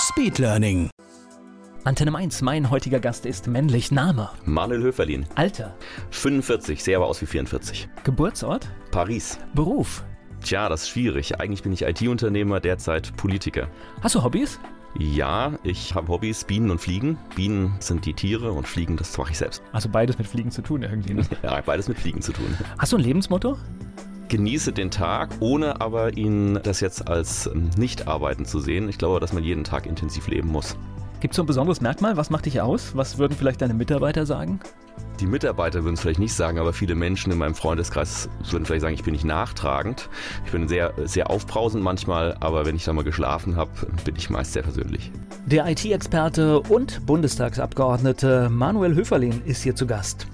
Speedlearning. Antenne 1, mein heutiger Gast ist männlich. Name, Manuel Höferlin, Alter, 45, sehe aber aus wie 44. Geburtsort, Paris. Beruf. Tja, das ist schwierig. Eigentlich bin ich IT-Unternehmer, derzeit Politiker. Hast du Hobbys? Ja, ich habe Hobbys, Bienen und Fliegen. Bienen sind die Tiere und Fliegen, das mache ich selbst. Also beides mit Fliegen zu tun irgendwie. Ne? Ja, beides mit Fliegen zu tun. Hast du ein Lebensmotto? Genieße den Tag, ohne aber ihn das jetzt als ähm, Nicht-Arbeiten zu sehen. Ich glaube, dass man jeden Tag intensiv leben muss. Gibt es so ein besonderes Merkmal? Was macht dich aus? Was würden vielleicht deine Mitarbeiter sagen? Die Mitarbeiter würden es vielleicht nicht sagen, aber viele Menschen in meinem Freundeskreis würden vielleicht sagen, ich bin nicht nachtragend. Ich bin sehr, sehr aufbrausend manchmal, aber wenn ich da mal geschlafen habe, bin ich meist sehr persönlich. Der IT-Experte und Bundestagsabgeordnete Manuel Höferlin ist hier zu Gast.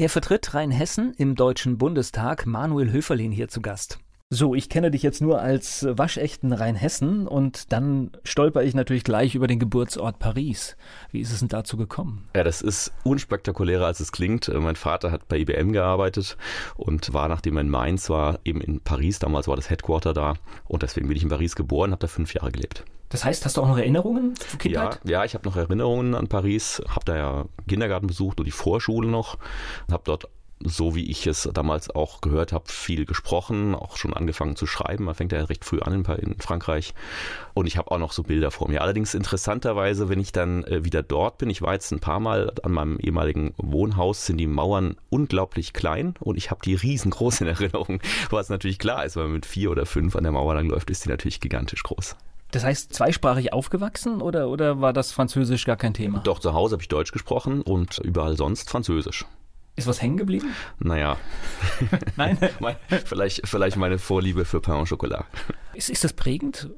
Er vertritt Rheinhessen im Deutschen Bundestag. Manuel Höferlin hier zu Gast. So, ich kenne dich jetzt nur als waschechten Rheinhessen und dann stolper ich natürlich gleich über den Geburtsort Paris. Wie ist es denn dazu gekommen? Ja, das ist unspektakulärer, als es klingt. Mein Vater hat bei IBM gearbeitet und war, nachdem er in Mainz war, eben in Paris. Damals war das Headquarter da und deswegen bin ich in Paris geboren, habe da fünf Jahre gelebt. Das heißt, hast du auch noch Erinnerungen von Kindheit? Ja, ja ich habe noch Erinnerungen an Paris, habe da ja Kindergarten besucht und die Vorschule noch, habe dort so wie ich es damals auch gehört habe, viel gesprochen, auch schon angefangen zu schreiben. Man fängt ja recht früh an in, Frankreich. Und ich habe auch noch so Bilder vor mir. Allerdings interessanterweise, wenn ich dann äh, wieder dort bin, ich war jetzt ein paar Mal an meinem ehemaligen Wohnhaus, sind die Mauern unglaublich klein und ich habe die riesengroß in Erinnerung. Was natürlich klar ist, wenn man mit vier oder fünf an der Mauer lang läuft, ist die natürlich gigantisch groß. Das heißt, zweisprachig aufgewachsen oder, oder war das Französisch gar kein Thema? Doch, zu Hause habe ich Deutsch gesprochen und überall sonst Französisch. Ist was hängen geblieben? Naja. Nein? vielleicht, vielleicht meine Vorliebe für Pain au Chocolat. Ist, ist das prägend?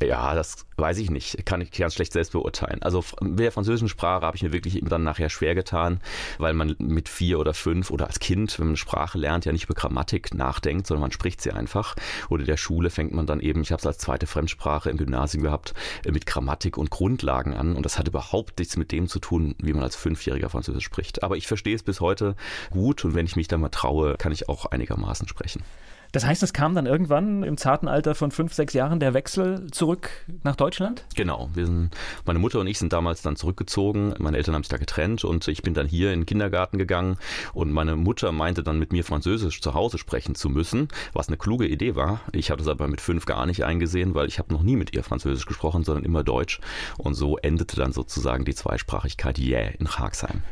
Ja, das weiß ich nicht. Kann ich ganz schlecht selbst beurteilen. Also mit der französischen Sprache habe ich mir wirklich dann nachher schwer getan, weil man mit vier oder fünf oder als Kind, wenn man eine Sprache lernt, ja nicht über Grammatik nachdenkt, sondern man spricht sie einfach. Oder in der Schule fängt man dann eben, ich habe es als zweite Fremdsprache im Gymnasium gehabt, äh, mit Grammatik und Grundlagen an. Und das hat überhaupt nichts mit dem zu tun, wie man als Fünfjähriger Französisch spricht. Aber ich verstehe es bis heute gut und wenn ich mich da mal traue, kann ich auch einigermaßen sprechen. Das heißt, es kam dann irgendwann im zarten Alter von fünf, sechs Jahren der Wechsel zurück nach Deutschland? Genau. Wir sind, meine Mutter und ich sind damals dann zurückgezogen. Meine Eltern haben sich da getrennt und ich bin dann hier in den Kindergarten gegangen und meine Mutter meinte dann mit mir Französisch zu Hause sprechen zu müssen, was eine kluge Idee war. Ich hatte es aber mit fünf gar nicht eingesehen, weil ich habe noch nie mit ihr Französisch gesprochen, sondern immer Deutsch. Und so endete dann sozusagen die Zweisprachigkeit yeah in Haagsheim.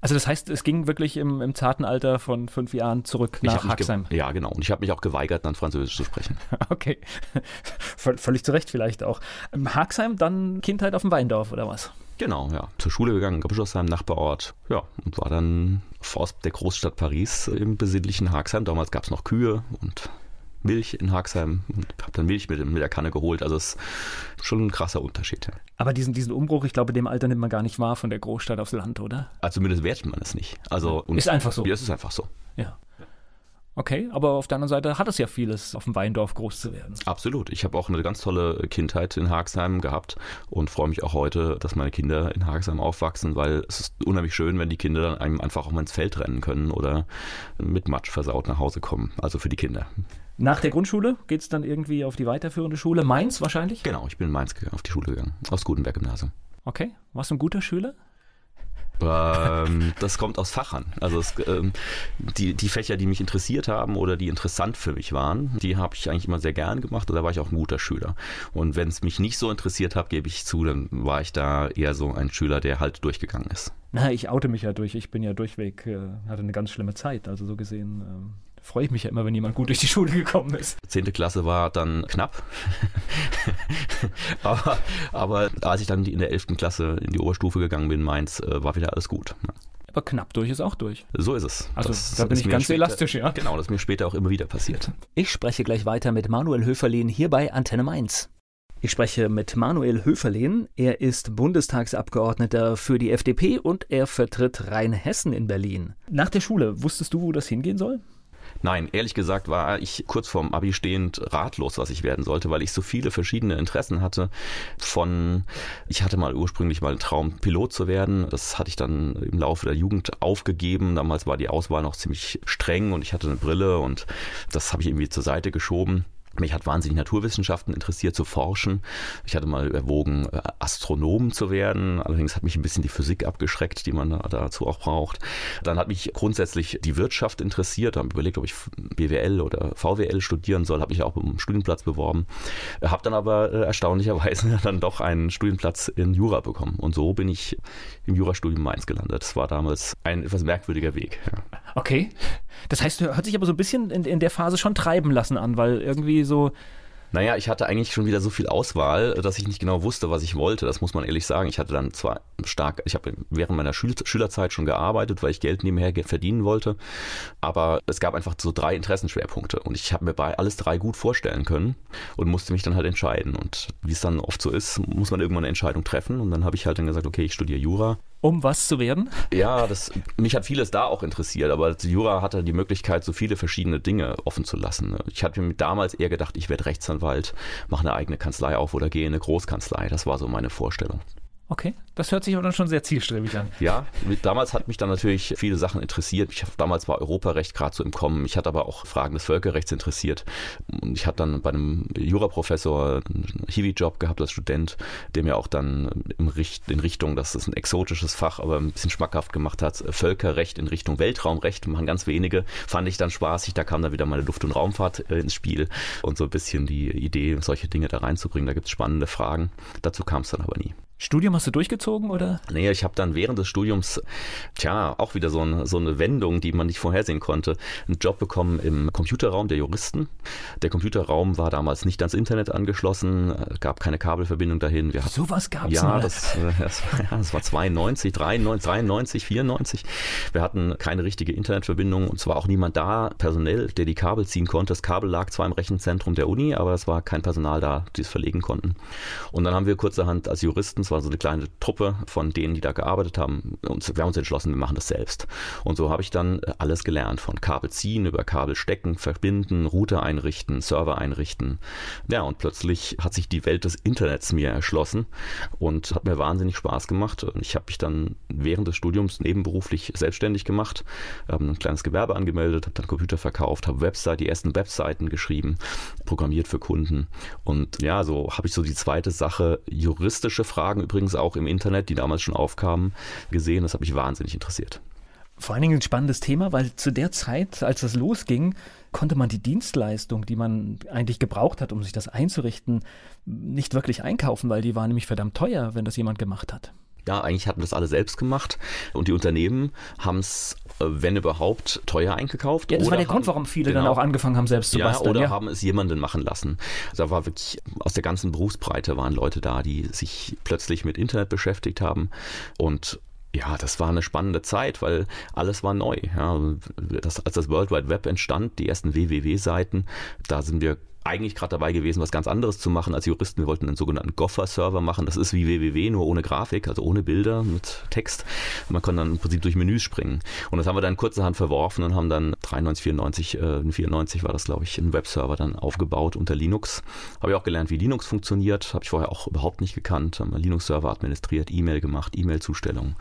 Also das heißt, es ging wirklich im, im zarten Alter von fünf Jahren zurück nach Haxheim. Ja, genau. Und ich habe mich auch geweigert, dann Französisch zu sprechen. okay. Völlig zu Recht vielleicht auch. Haxheim, dann Kindheit auf dem Weindorf oder was? Genau, ja. Zur Schule gegangen, Bischofsheim, Nachbarort. Ja, und war dann aus der Großstadt Paris im besinnlichen Haxheim. Damals gab es noch Kühe und Milch in Haxheim und habe dann Milch mit, mit der Kanne geholt. Also es ist schon ein krasser Unterschied. Ja. Aber diesen, diesen Umbruch, ich glaube, dem Alter nimmt man gar nicht wahr von der Großstadt aufs Land, oder? Also zumindest wertet man es nicht. Also, ist einfach so. Ja, es ist einfach so. Ja. Okay, aber auf der anderen Seite hat es ja vieles, auf dem Weindorf groß zu werden. Absolut. Ich habe auch eine ganz tolle Kindheit in Haxheim gehabt und freue mich auch heute, dass meine Kinder in Haxheim aufwachsen, weil es ist unheimlich schön, wenn die Kinder dann einem einfach auch mal ins Feld rennen können oder mit Matsch versaut nach Hause kommen. Also für die Kinder. Nach der Grundschule geht es dann irgendwie auf die weiterführende Schule. Mainz wahrscheinlich? Genau, ich bin in Mainz auf die Schule gegangen, aufs Gutenberg-Gymnasium. Okay, warst du ein guter Schüler? ähm, das kommt aus Fachern. Also es, ähm, die, die Fächer, die mich interessiert haben oder die interessant für mich waren, die habe ich eigentlich immer sehr gern gemacht und da war ich auch ein guter Schüler. Und wenn es mich nicht so interessiert hat, gebe ich zu, dann war ich da eher so ein Schüler, der halt durchgegangen ist. Na, ich oute mich ja durch. Ich bin ja durchweg, äh, hatte eine ganz schlimme Zeit. Also so gesehen. Ähm freue ich mich ja immer, wenn jemand gut durch die Schule gekommen ist. Zehnte Klasse war dann knapp. aber, aber als ich dann in der elften Klasse in die Oberstufe gegangen bin, Mainz, äh, war wieder alles gut. aber knapp durch ist auch durch. So ist es. Also das, da bin ich ganz später, elastisch, ja. Genau, das ist mir später auch immer wieder passiert. Ich spreche gleich weiter mit Manuel Höferlin hier bei Antenne Mainz. Ich spreche mit Manuel Höferlin. Er ist Bundestagsabgeordneter für die FDP und er vertritt Rheinhessen in Berlin. Nach der Schule, wusstest du, wo das hingehen soll? Nein, ehrlich gesagt war ich kurz vorm Abi stehend ratlos, was ich werden sollte, weil ich so viele verschiedene Interessen hatte. Von, ich hatte mal ursprünglich mal einen Traum, Pilot zu werden. Das hatte ich dann im Laufe der Jugend aufgegeben. Damals war die Auswahl noch ziemlich streng und ich hatte eine Brille und das habe ich irgendwie zur Seite geschoben. Mich hat wahnsinnig Naturwissenschaften interessiert zu forschen. Ich hatte mal erwogen, äh, Astronom zu werden. Allerdings hat mich ein bisschen die Physik abgeschreckt, die man dazu auch braucht. Dann hat mich grundsätzlich die Wirtschaft interessiert. Habe überlegt, ob ich BWL oder VWL studieren soll. Habe ich auch um Studienplatz beworben. Habe dann aber äh, erstaunlicherweise dann doch einen Studienplatz in Jura bekommen. Und so bin ich im Jurastudium Mainz gelandet. Das war damals ein etwas merkwürdiger Weg. Okay. Das heißt, du hat sich aber so ein bisschen in, in der Phase schon treiben lassen an, weil irgendwie so naja, ich hatte eigentlich schon wieder so viel Auswahl, dass ich nicht genau wusste, was ich wollte. Das muss man ehrlich sagen. Ich hatte dann zwar stark, ich habe während meiner Schül Schülerzeit schon gearbeitet, weil ich Geld nebenher verdienen wollte. Aber es gab einfach so drei Interessenschwerpunkte und ich habe mir bei alles drei gut vorstellen können und musste mich dann halt entscheiden. Und wie es dann oft so ist, muss man irgendwann eine Entscheidung treffen. Und dann habe ich halt dann gesagt, okay, ich studiere Jura um was zu werden? Ja, das, mich hat vieles da auch interessiert, aber Jura hatte die Möglichkeit, so viele verschiedene Dinge offen zu lassen. Ich hatte mir damals eher gedacht, ich werde Rechtsanwalt, mache eine eigene Kanzlei auf oder gehe in eine Großkanzlei. Das war so meine Vorstellung. Okay, das hört sich aber dann schon sehr zielstrebig an. Ja, damals hat mich dann natürlich viele Sachen interessiert. Ich, damals war Europarecht gerade so im Kommen. Ich hatte aber auch Fragen des Völkerrechts interessiert. Und ich hatte dann bei einem Juraprofessor einen Hiwi-Job gehabt als Student, der mir auch dann im Richt, in Richtung, das ist ein exotisches Fach, aber ein bisschen schmackhaft gemacht hat, Völkerrecht in Richtung Weltraumrecht, machen ganz wenige. Fand ich dann spaßig. Da kam dann wieder meine Luft- und Raumfahrt äh, ins Spiel und so ein bisschen die Idee, solche Dinge da reinzubringen. Da gibt es spannende Fragen. Dazu kam es dann aber nie. Studium hast du durchgezogen oder? Nee, ich habe dann während des Studiums, tja, auch wieder so, ein, so, eine Wendung, die man nicht vorhersehen konnte, einen Job bekommen im Computerraum der Juristen. Der Computerraum war damals nicht ans Internet angeschlossen, gab keine Kabelverbindung dahin. Wir hatten, Sowas gab es ja, das, äh, das, ja, das war 92, 93, 93, 94. Wir hatten keine richtige Internetverbindung und es war auch niemand da, personell, der die Kabel ziehen konnte. Das Kabel lag zwar im Rechenzentrum der Uni, aber es war kein Personal da, die es verlegen konnten. Und dann haben wir kurzerhand als Juristen es war so eine kleine Truppe von denen, die da gearbeitet haben. Und wir haben uns entschlossen, wir machen das selbst. Und so habe ich dann äh, alles gelernt, von Kabel ziehen über Kabel stecken, verbinden, Router einrichten, Server einrichten. Ja, und plötzlich hat sich die Welt des Internets mir erschlossen und hat mir wahnsinnig Spaß gemacht. Und ich habe mich dann während des Studiums nebenberuflich selbstständig gemacht, habe ein kleines Gewerbe angemeldet, habe dann Computer verkauft, habe Website, die ersten Webseiten geschrieben, programmiert für Kunden. Und ja, so habe ich so die zweite Sache, juristische Fragen Fragen übrigens auch im Internet, die damals schon aufkamen, gesehen. Das hat mich wahnsinnig interessiert. Vor allen Dingen ein spannendes Thema, weil zu der Zeit, als das losging, konnte man die Dienstleistung, die man eigentlich gebraucht hat, um sich das einzurichten, nicht wirklich einkaufen, weil die war nämlich verdammt teuer, wenn das jemand gemacht hat ja, eigentlich hatten das alle selbst gemacht und die Unternehmen haben es, äh, wenn überhaupt, teuer eingekauft. Ja, das war der haben, Grund, warum viele genau, dann auch angefangen haben, selbst zu ja, basteln. Oder ja. haben es jemanden machen lassen. Da war wirklich, aus der ganzen Berufsbreite waren Leute da, die sich plötzlich mit Internet beschäftigt haben und ja, das war eine spannende Zeit, weil alles war neu. Ja, das, als das World Wide Web entstand, die ersten www-Seiten, da sind wir eigentlich gerade dabei gewesen, was ganz anderes zu machen als Juristen. Wir wollten einen sogenannten Gopher-Server machen. Das ist wie www, nur ohne Grafik, also ohne Bilder, mit Text. Man kann dann im Prinzip durch Menüs springen. Und das haben wir dann kurzerhand verworfen und haben dann 93, 94, äh, 94 war das, glaube ich, einen Webserver dann aufgebaut unter Linux. Habe ich auch gelernt, wie Linux funktioniert. Habe ich vorher auch überhaupt nicht gekannt. Haben Linux-Server administriert, E-Mail gemacht, E-Mail-Zustellung.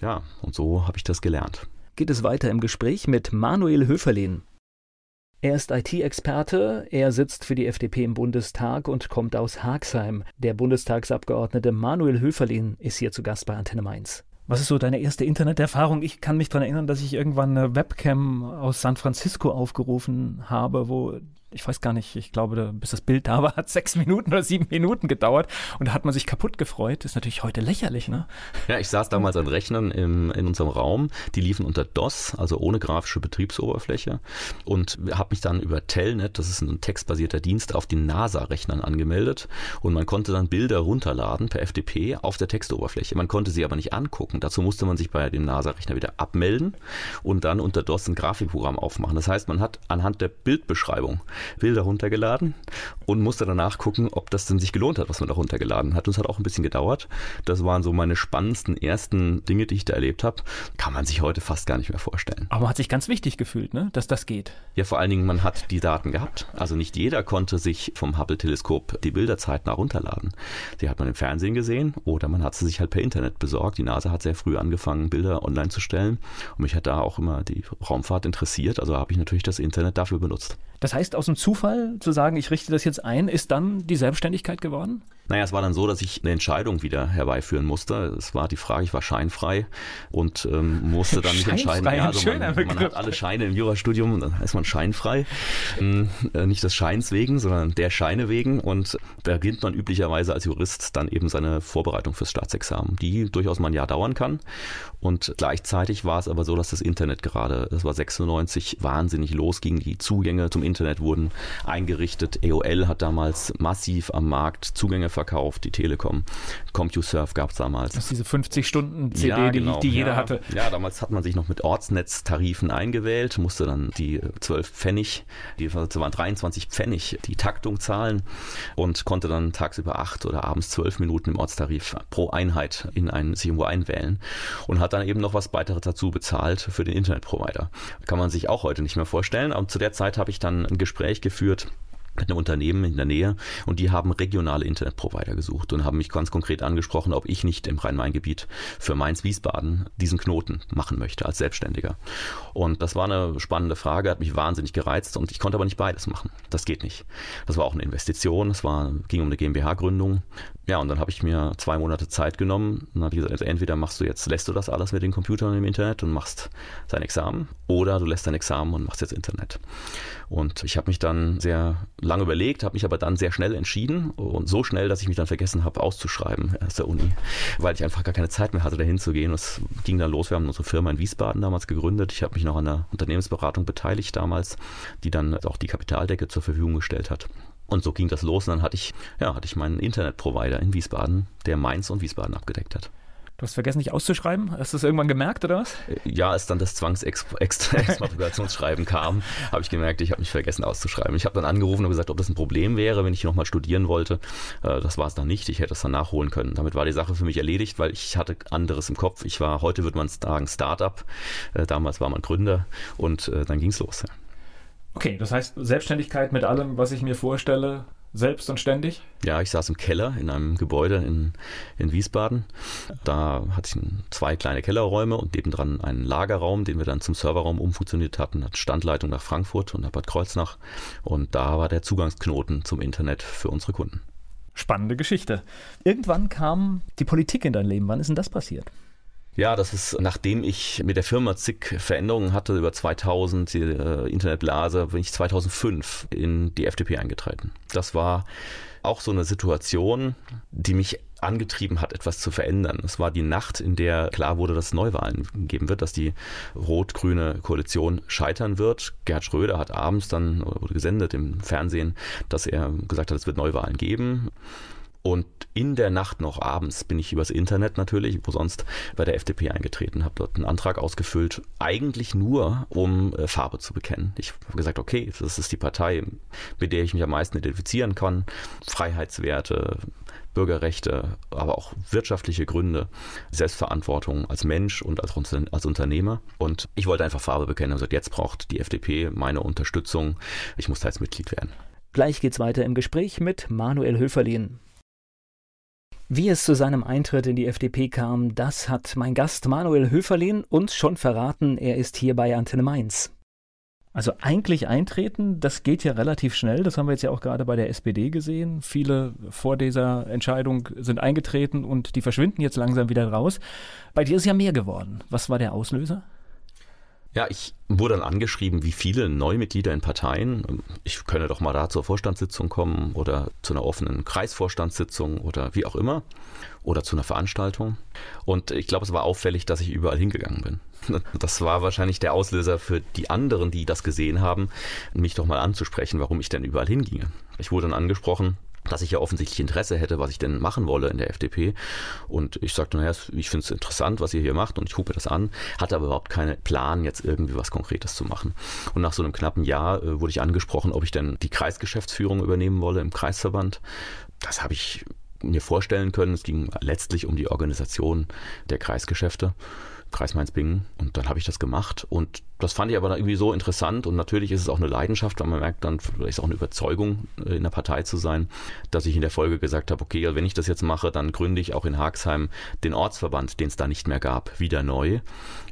Ja, und so habe ich das gelernt. Geht es weiter im Gespräch mit Manuel Höferlin. Er ist IT-Experte, er sitzt für die FDP im Bundestag und kommt aus Haagsheim. Der Bundestagsabgeordnete Manuel Höferlin ist hier zu Gast bei Antenne Mainz. Was ist so deine erste Interneterfahrung? Ich kann mich daran erinnern, dass ich irgendwann eine Webcam aus San Francisco aufgerufen habe, wo ich weiß gar nicht, ich glaube, bis das Bild da war, hat sechs Minuten oder sieben Minuten gedauert und da hat man sich kaputt gefreut. Das ist natürlich heute lächerlich, ne? Ja, ich saß damals an Rechnern im, in unserem Raum, die liefen unter DOS, also ohne grafische Betriebsoberfläche und habe mich dann über Telnet, das ist ein textbasierter Dienst, auf den NASA-Rechnern angemeldet und man konnte dann Bilder runterladen per FTP auf der Textoberfläche. Man konnte sie aber nicht angucken. Dazu musste man sich bei dem NASA-Rechner wieder abmelden und dann unter DOS ein Grafikprogramm aufmachen. Das heißt, man hat anhand der Bildbeschreibung Bilder runtergeladen und musste danach gucken, ob das denn sich gelohnt hat, was man da runtergeladen hat. Und es hat auch ein bisschen gedauert. Das waren so meine spannendsten ersten Dinge, die ich da erlebt habe. Kann man sich heute fast gar nicht mehr vorstellen. Aber man hat sich ganz wichtig gefühlt, ne? dass das geht. Ja, vor allen Dingen, man hat die Daten gehabt. Also nicht jeder konnte sich vom Hubble-Teleskop die Bilder zeitnah runterladen. Die hat man im Fernsehen gesehen oder man hat sie sich halt per Internet besorgt. Die NASA hat sehr früh angefangen, Bilder online zu stellen. Und mich hat da auch immer die Raumfahrt interessiert. Also habe ich natürlich das Internet dafür benutzt. Das heißt, aus dem Zufall zu sagen, ich richte das jetzt ein, ist dann die Selbstständigkeit geworden? Naja, es war dann so, dass ich eine Entscheidung wieder herbeiführen musste. Es war die Frage, ich war scheinfrei und ähm, musste dann nicht entscheiden. Ja, also man, man, hat alle Scheine im Jurastudium und dann ist man scheinfrei. Ähm, äh, nicht des Scheins wegen, sondern der Scheine wegen. Und da beginnt man üblicherweise als Jurist dann eben seine Vorbereitung fürs Staatsexamen, die durchaus mal ein Jahr dauern kann. Und gleichzeitig war es aber so, dass das Internet gerade, das war 96, wahnsinnig losging. Die Zugänge zum Internet wurden eingerichtet. EOL hat damals massiv am Markt Zugänge verkauft, die Telekom. CompuServe gab es damals. Das ist diese 50-Stunden-CD, ja, genau. die, die, jeder ja. hatte. Ja, damals hat man sich noch mit Ortsnetztarifen eingewählt, musste dann die 12 Pfennig, die waren 23 Pfennig, die Taktung zahlen und konnte dann tagsüber 8 oder abends 12 Minuten im Ortstarif pro Einheit in ein, sich irgendwo einwählen und hat dann eben noch was weiteres dazu bezahlt für den Internetprovider. Kann man sich auch heute nicht mehr vorstellen. Und zu der Zeit habe ich dann ein Gespräch geführt mit einem Unternehmen in der Nähe und die haben regionale Internetprovider gesucht und haben mich ganz konkret angesprochen, ob ich nicht im Rhein-Main-Gebiet für Mainz-Wiesbaden diesen Knoten machen möchte als Selbstständiger. Und das war eine spannende Frage, hat mich wahnsinnig gereizt und ich konnte aber nicht beides machen. Das geht nicht. Das war auch eine Investition, es ging um eine GmbH-Gründung. Ja, und dann habe ich mir zwei Monate Zeit genommen und habe gesagt, also entweder machst du jetzt, lässt du das alles mit den Computern im Internet und machst dein Examen oder du lässt dein Examen und machst jetzt Internet. Und ich habe mich dann sehr lange überlegt, habe mich aber dann sehr schnell entschieden und so schnell, dass ich mich dann vergessen habe auszuschreiben aus der Uni, weil ich einfach gar keine Zeit mehr hatte, dahin zu gehen. Es ging dann los. Wir haben unsere Firma in Wiesbaden damals gegründet. Ich habe mich noch an der Unternehmensberatung beteiligt damals, die dann auch die Kapitaldecke zur Verfügung gestellt hat. Und so ging das los und dann hatte ich, ja, hatte ich meinen Internetprovider in Wiesbaden, der Mainz und Wiesbaden abgedeckt hat. Du hast vergessen, nicht auszuschreiben? Hast du es irgendwann gemerkt, oder was? Ja, als dann das Zwangsexmatrikulationsschreiben kam, habe ich gemerkt, ich habe mich vergessen auszuschreiben. Ich habe dann angerufen und gesagt, ob das ein Problem wäre, wenn ich nochmal studieren wollte. Äh, das war es dann nicht. Ich hätte es dann nachholen können. Damit war die Sache für mich erledigt, weil ich hatte anderes im Kopf. Ich war, heute würde man sagen, Startup. Äh, damals war man Gründer und äh, dann ging es los. Okay, das heißt Selbstständigkeit mit allem, was ich mir vorstelle, selbst und ständig? Ja, ich saß im Keller in einem Gebäude in, in Wiesbaden. Da hatte ich zwei kleine Kellerräume und nebendran einen Lagerraum, den wir dann zum Serverraum umfunktioniert hatten. Hat Standleitung nach Frankfurt und nach Bad Kreuznach. Und da war der Zugangsknoten zum Internet für unsere Kunden. Spannende Geschichte. Irgendwann kam die Politik in dein Leben. Wann ist denn das passiert? Ja, das ist, nachdem ich mit der Firma zig Veränderungen hatte, über 2000, die äh, Internetblase, bin ich 2005 in die FDP eingetreten. Das war auch so eine Situation, die mich angetrieben hat, etwas zu verändern. Es war die Nacht, in der klar wurde, dass es Neuwahlen geben wird, dass die rot-grüne Koalition scheitern wird. Gerhard Schröder hat abends dann, wurde gesendet im Fernsehen, dass er gesagt hat, es wird Neuwahlen geben. Und in der Nacht noch abends bin ich übers Internet natürlich, wo sonst bei der FDP eingetreten, habe dort einen Antrag ausgefüllt, eigentlich nur, um äh, Farbe zu bekennen. Ich habe gesagt, okay, das ist die Partei, mit der ich mich am meisten identifizieren kann. Freiheitswerte, Bürgerrechte, aber auch wirtschaftliche Gründe, Selbstverantwortung als Mensch und als, als Unternehmer. Und ich wollte einfach Farbe bekennen. Also jetzt braucht die FDP meine Unterstützung. Ich muss da jetzt Mitglied werden. Gleich geht's weiter im Gespräch mit Manuel Höferlin. Wie es zu seinem Eintritt in die FDP kam, das hat mein Gast Manuel Höferlin uns schon verraten. Er ist hier bei Antenne Mainz. Also eigentlich eintreten, das geht ja relativ schnell. Das haben wir jetzt ja auch gerade bei der SPD gesehen. Viele vor dieser Entscheidung sind eingetreten und die verschwinden jetzt langsam wieder raus. Bei dir ist ja mehr geworden. Was war der Auslöser? Ja, ich wurde dann angeschrieben, wie viele Neumitglieder in Parteien. Ich könne doch mal da zur Vorstandssitzung kommen oder zu einer offenen Kreisvorstandssitzung oder wie auch immer oder zu einer Veranstaltung. Und ich glaube, es war auffällig, dass ich überall hingegangen bin. Das war wahrscheinlich der Auslöser für die anderen, die das gesehen haben, mich doch mal anzusprechen, warum ich denn überall hinginge. Ich wurde dann angesprochen, dass ich ja offensichtlich Interesse hätte, was ich denn machen wolle in der FDP. Und ich sagte, naja, ich finde es interessant, was ihr hier macht und ich gucke das an, hatte aber überhaupt keinen Plan, jetzt irgendwie was Konkretes zu machen. Und nach so einem knappen Jahr äh, wurde ich angesprochen, ob ich denn die Kreisgeschäftsführung übernehmen wolle im Kreisverband. Das habe ich mir vorstellen können. Es ging letztlich um die Organisation der Kreisgeschäfte. Kreis Mainz-Bingen. Und dann habe ich das gemacht. Und das fand ich aber irgendwie so interessant. Und natürlich ist es auch eine Leidenschaft, weil man merkt dann, vielleicht ist auch eine Überzeugung, äh, in der Partei zu sein, dass ich in der Folge gesagt habe, okay, wenn ich das jetzt mache, dann gründe ich auch in Haxheim den Ortsverband, den es da nicht mehr gab, wieder neu.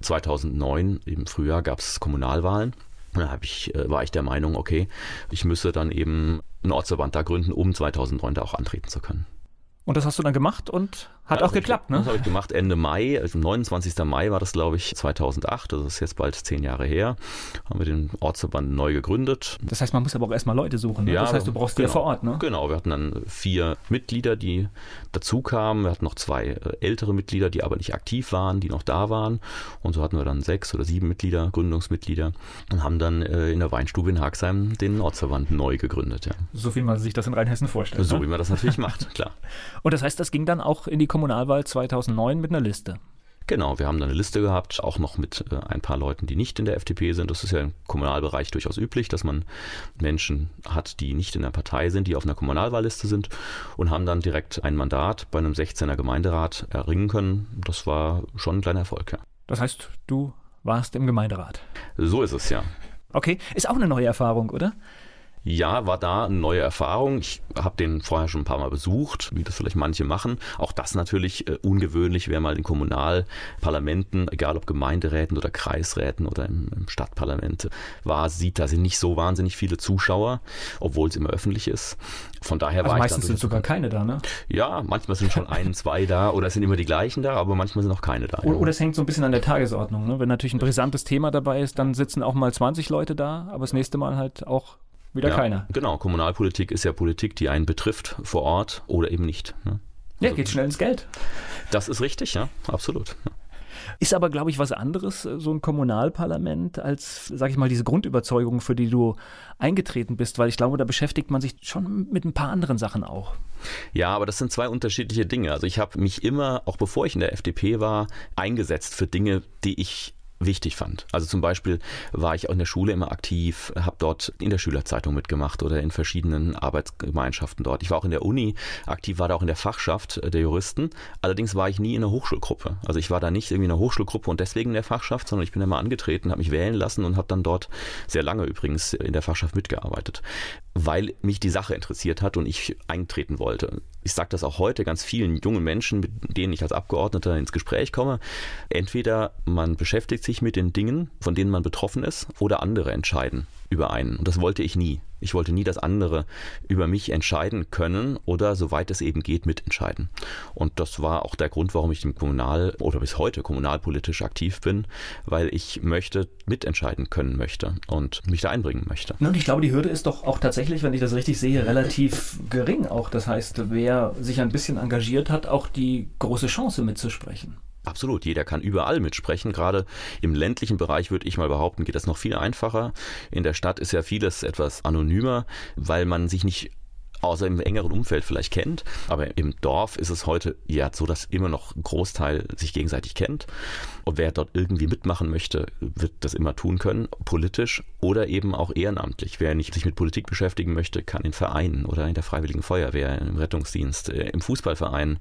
2009 im Frühjahr gab es Kommunalwahlen. Da ich, äh, war ich der Meinung, okay, ich müsse dann eben einen Ortsverband da gründen, um 2009 da auch antreten zu können. Und das hast du dann gemacht und hat ja, auch geklappt, ne? Das habe ich gemacht Ende Mai, also 29. Mai war das, glaube ich, 2008. Das ist jetzt bald zehn Jahre her. Haben wir den Ortsverband neu gegründet. Das heißt, man muss aber auch erstmal Leute suchen. Ne? Ja, das heißt, du brauchst genau, die vor Ort, ne? Genau, wir hatten dann vier Mitglieder, die dazu kamen. Wir hatten noch zwei äh, ältere Mitglieder, die aber nicht aktiv waren, die noch da waren. Und so hatten wir dann sechs oder sieben Mitglieder, Gründungsmitglieder und haben dann äh, in der Weinstube in Haxheim den Ortsverband neu gegründet. Ja. So wie man sich das in Rheinhessen vorstellt. So ne? wie man das natürlich macht, klar. Und das heißt, das ging dann auch in die Kommunalwahl 2009 mit einer Liste. Genau, wir haben da eine Liste gehabt, auch noch mit äh, ein paar Leuten, die nicht in der FDP sind. Das ist ja im Kommunalbereich durchaus üblich, dass man Menschen hat, die nicht in der Partei sind, die auf einer Kommunalwahlliste sind und haben dann direkt ein Mandat bei einem 16er Gemeinderat erringen können. Das war schon ein kleiner Erfolg, ja. Das heißt, du warst im Gemeinderat. So ist es, ja. Okay, ist auch eine neue Erfahrung, oder? Ja, war da eine neue Erfahrung. Ich habe den vorher schon ein paar Mal besucht, wie das vielleicht manche machen. Auch das natürlich äh, ungewöhnlich, wer mal in Kommunalparlamenten, egal ob Gemeinderäten oder Kreisräten oder im, im Stadtparlament war, sieht, da sind nicht so wahnsinnig viele Zuschauer, obwohl es immer öffentlich ist. Von daher also war meistens sind sogar keine da, ne? Ja, manchmal sind schon ein, zwei da oder es sind immer die gleichen da, aber manchmal sind auch keine da. Oder, oder es hängt so ein bisschen an der Tagesordnung. Ne? Wenn natürlich ein brisantes Thema dabei ist, dann sitzen auch mal 20 Leute da, aber das nächste Mal halt auch wieder ja, keiner. Genau, Kommunalpolitik ist ja Politik, die einen betrifft vor Ort oder eben nicht. Ne? Ja, also, geht schnell ins Geld. Das ist richtig, ja, absolut. Ja. Ist aber, glaube ich, was anderes, äh, so ein Kommunalparlament, als, sag ich mal, diese Grundüberzeugung, für die du eingetreten bist, weil ich glaube, da beschäftigt man sich schon mit ein paar anderen Sachen auch. Ja, aber das sind zwei unterschiedliche Dinge. Also ich habe mich immer, auch bevor ich in der FDP war, eingesetzt für Dinge, die ich wichtig fand. Also zum Beispiel war ich auch in der Schule immer aktiv, habe dort in der Schülerzeitung mitgemacht oder in verschiedenen Arbeitsgemeinschaften dort. Ich war auch in der Uni aktiv, war da auch in der Fachschaft der Juristen. Allerdings war ich nie in einer Hochschulgruppe. Also ich war da nicht irgendwie in einer Hochschulgruppe und deswegen in der Fachschaft, sondern ich bin immer angetreten, habe mich wählen lassen und habe dann dort sehr lange übrigens in der Fachschaft mitgearbeitet, weil mich die Sache interessiert hat und ich eintreten wollte. Ich sage das auch heute ganz vielen jungen Menschen, mit denen ich als Abgeordneter ins Gespräch komme. Entweder man beschäftigt sich mit den Dingen, von denen man betroffen ist, oder andere entscheiden über einen. Und das wollte ich nie. Ich wollte nie, dass andere über mich entscheiden können oder soweit es eben geht, mitentscheiden. Und das war auch der Grund, warum ich im Kommunal oder bis heute kommunalpolitisch aktiv bin, weil ich möchte mitentscheiden können möchte und mich da einbringen möchte. Und ich glaube, die Hürde ist doch auch tatsächlich, wenn ich das richtig sehe, relativ gering auch. Das heißt, wer sich ein bisschen engagiert hat, auch die große Chance mitzusprechen. Absolut, jeder kann überall mitsprechen. Gerade im ländlichen Bereich würde ich mal behaupten, geht das noch viel einfacher. In der Stadt ist ja vieles etwas anonymer, weil man sich nicht außer im engeren Umfeld vielleicht kennt. Aber im Dorf ist es heute ja so, dass immer noch ein Großteil sich gegenseitig kennt. Und wer dort irgendwie mitmachen möchte, wird das immer tun können, politisch oder eben auch ehrenamtlich. Wer nicht sich mit Politik beschäftigen möchte, kann in Vereinen oder in der Freiwilligen Feuerwehr, im Rettungsdienst, äh, im Fußballverein,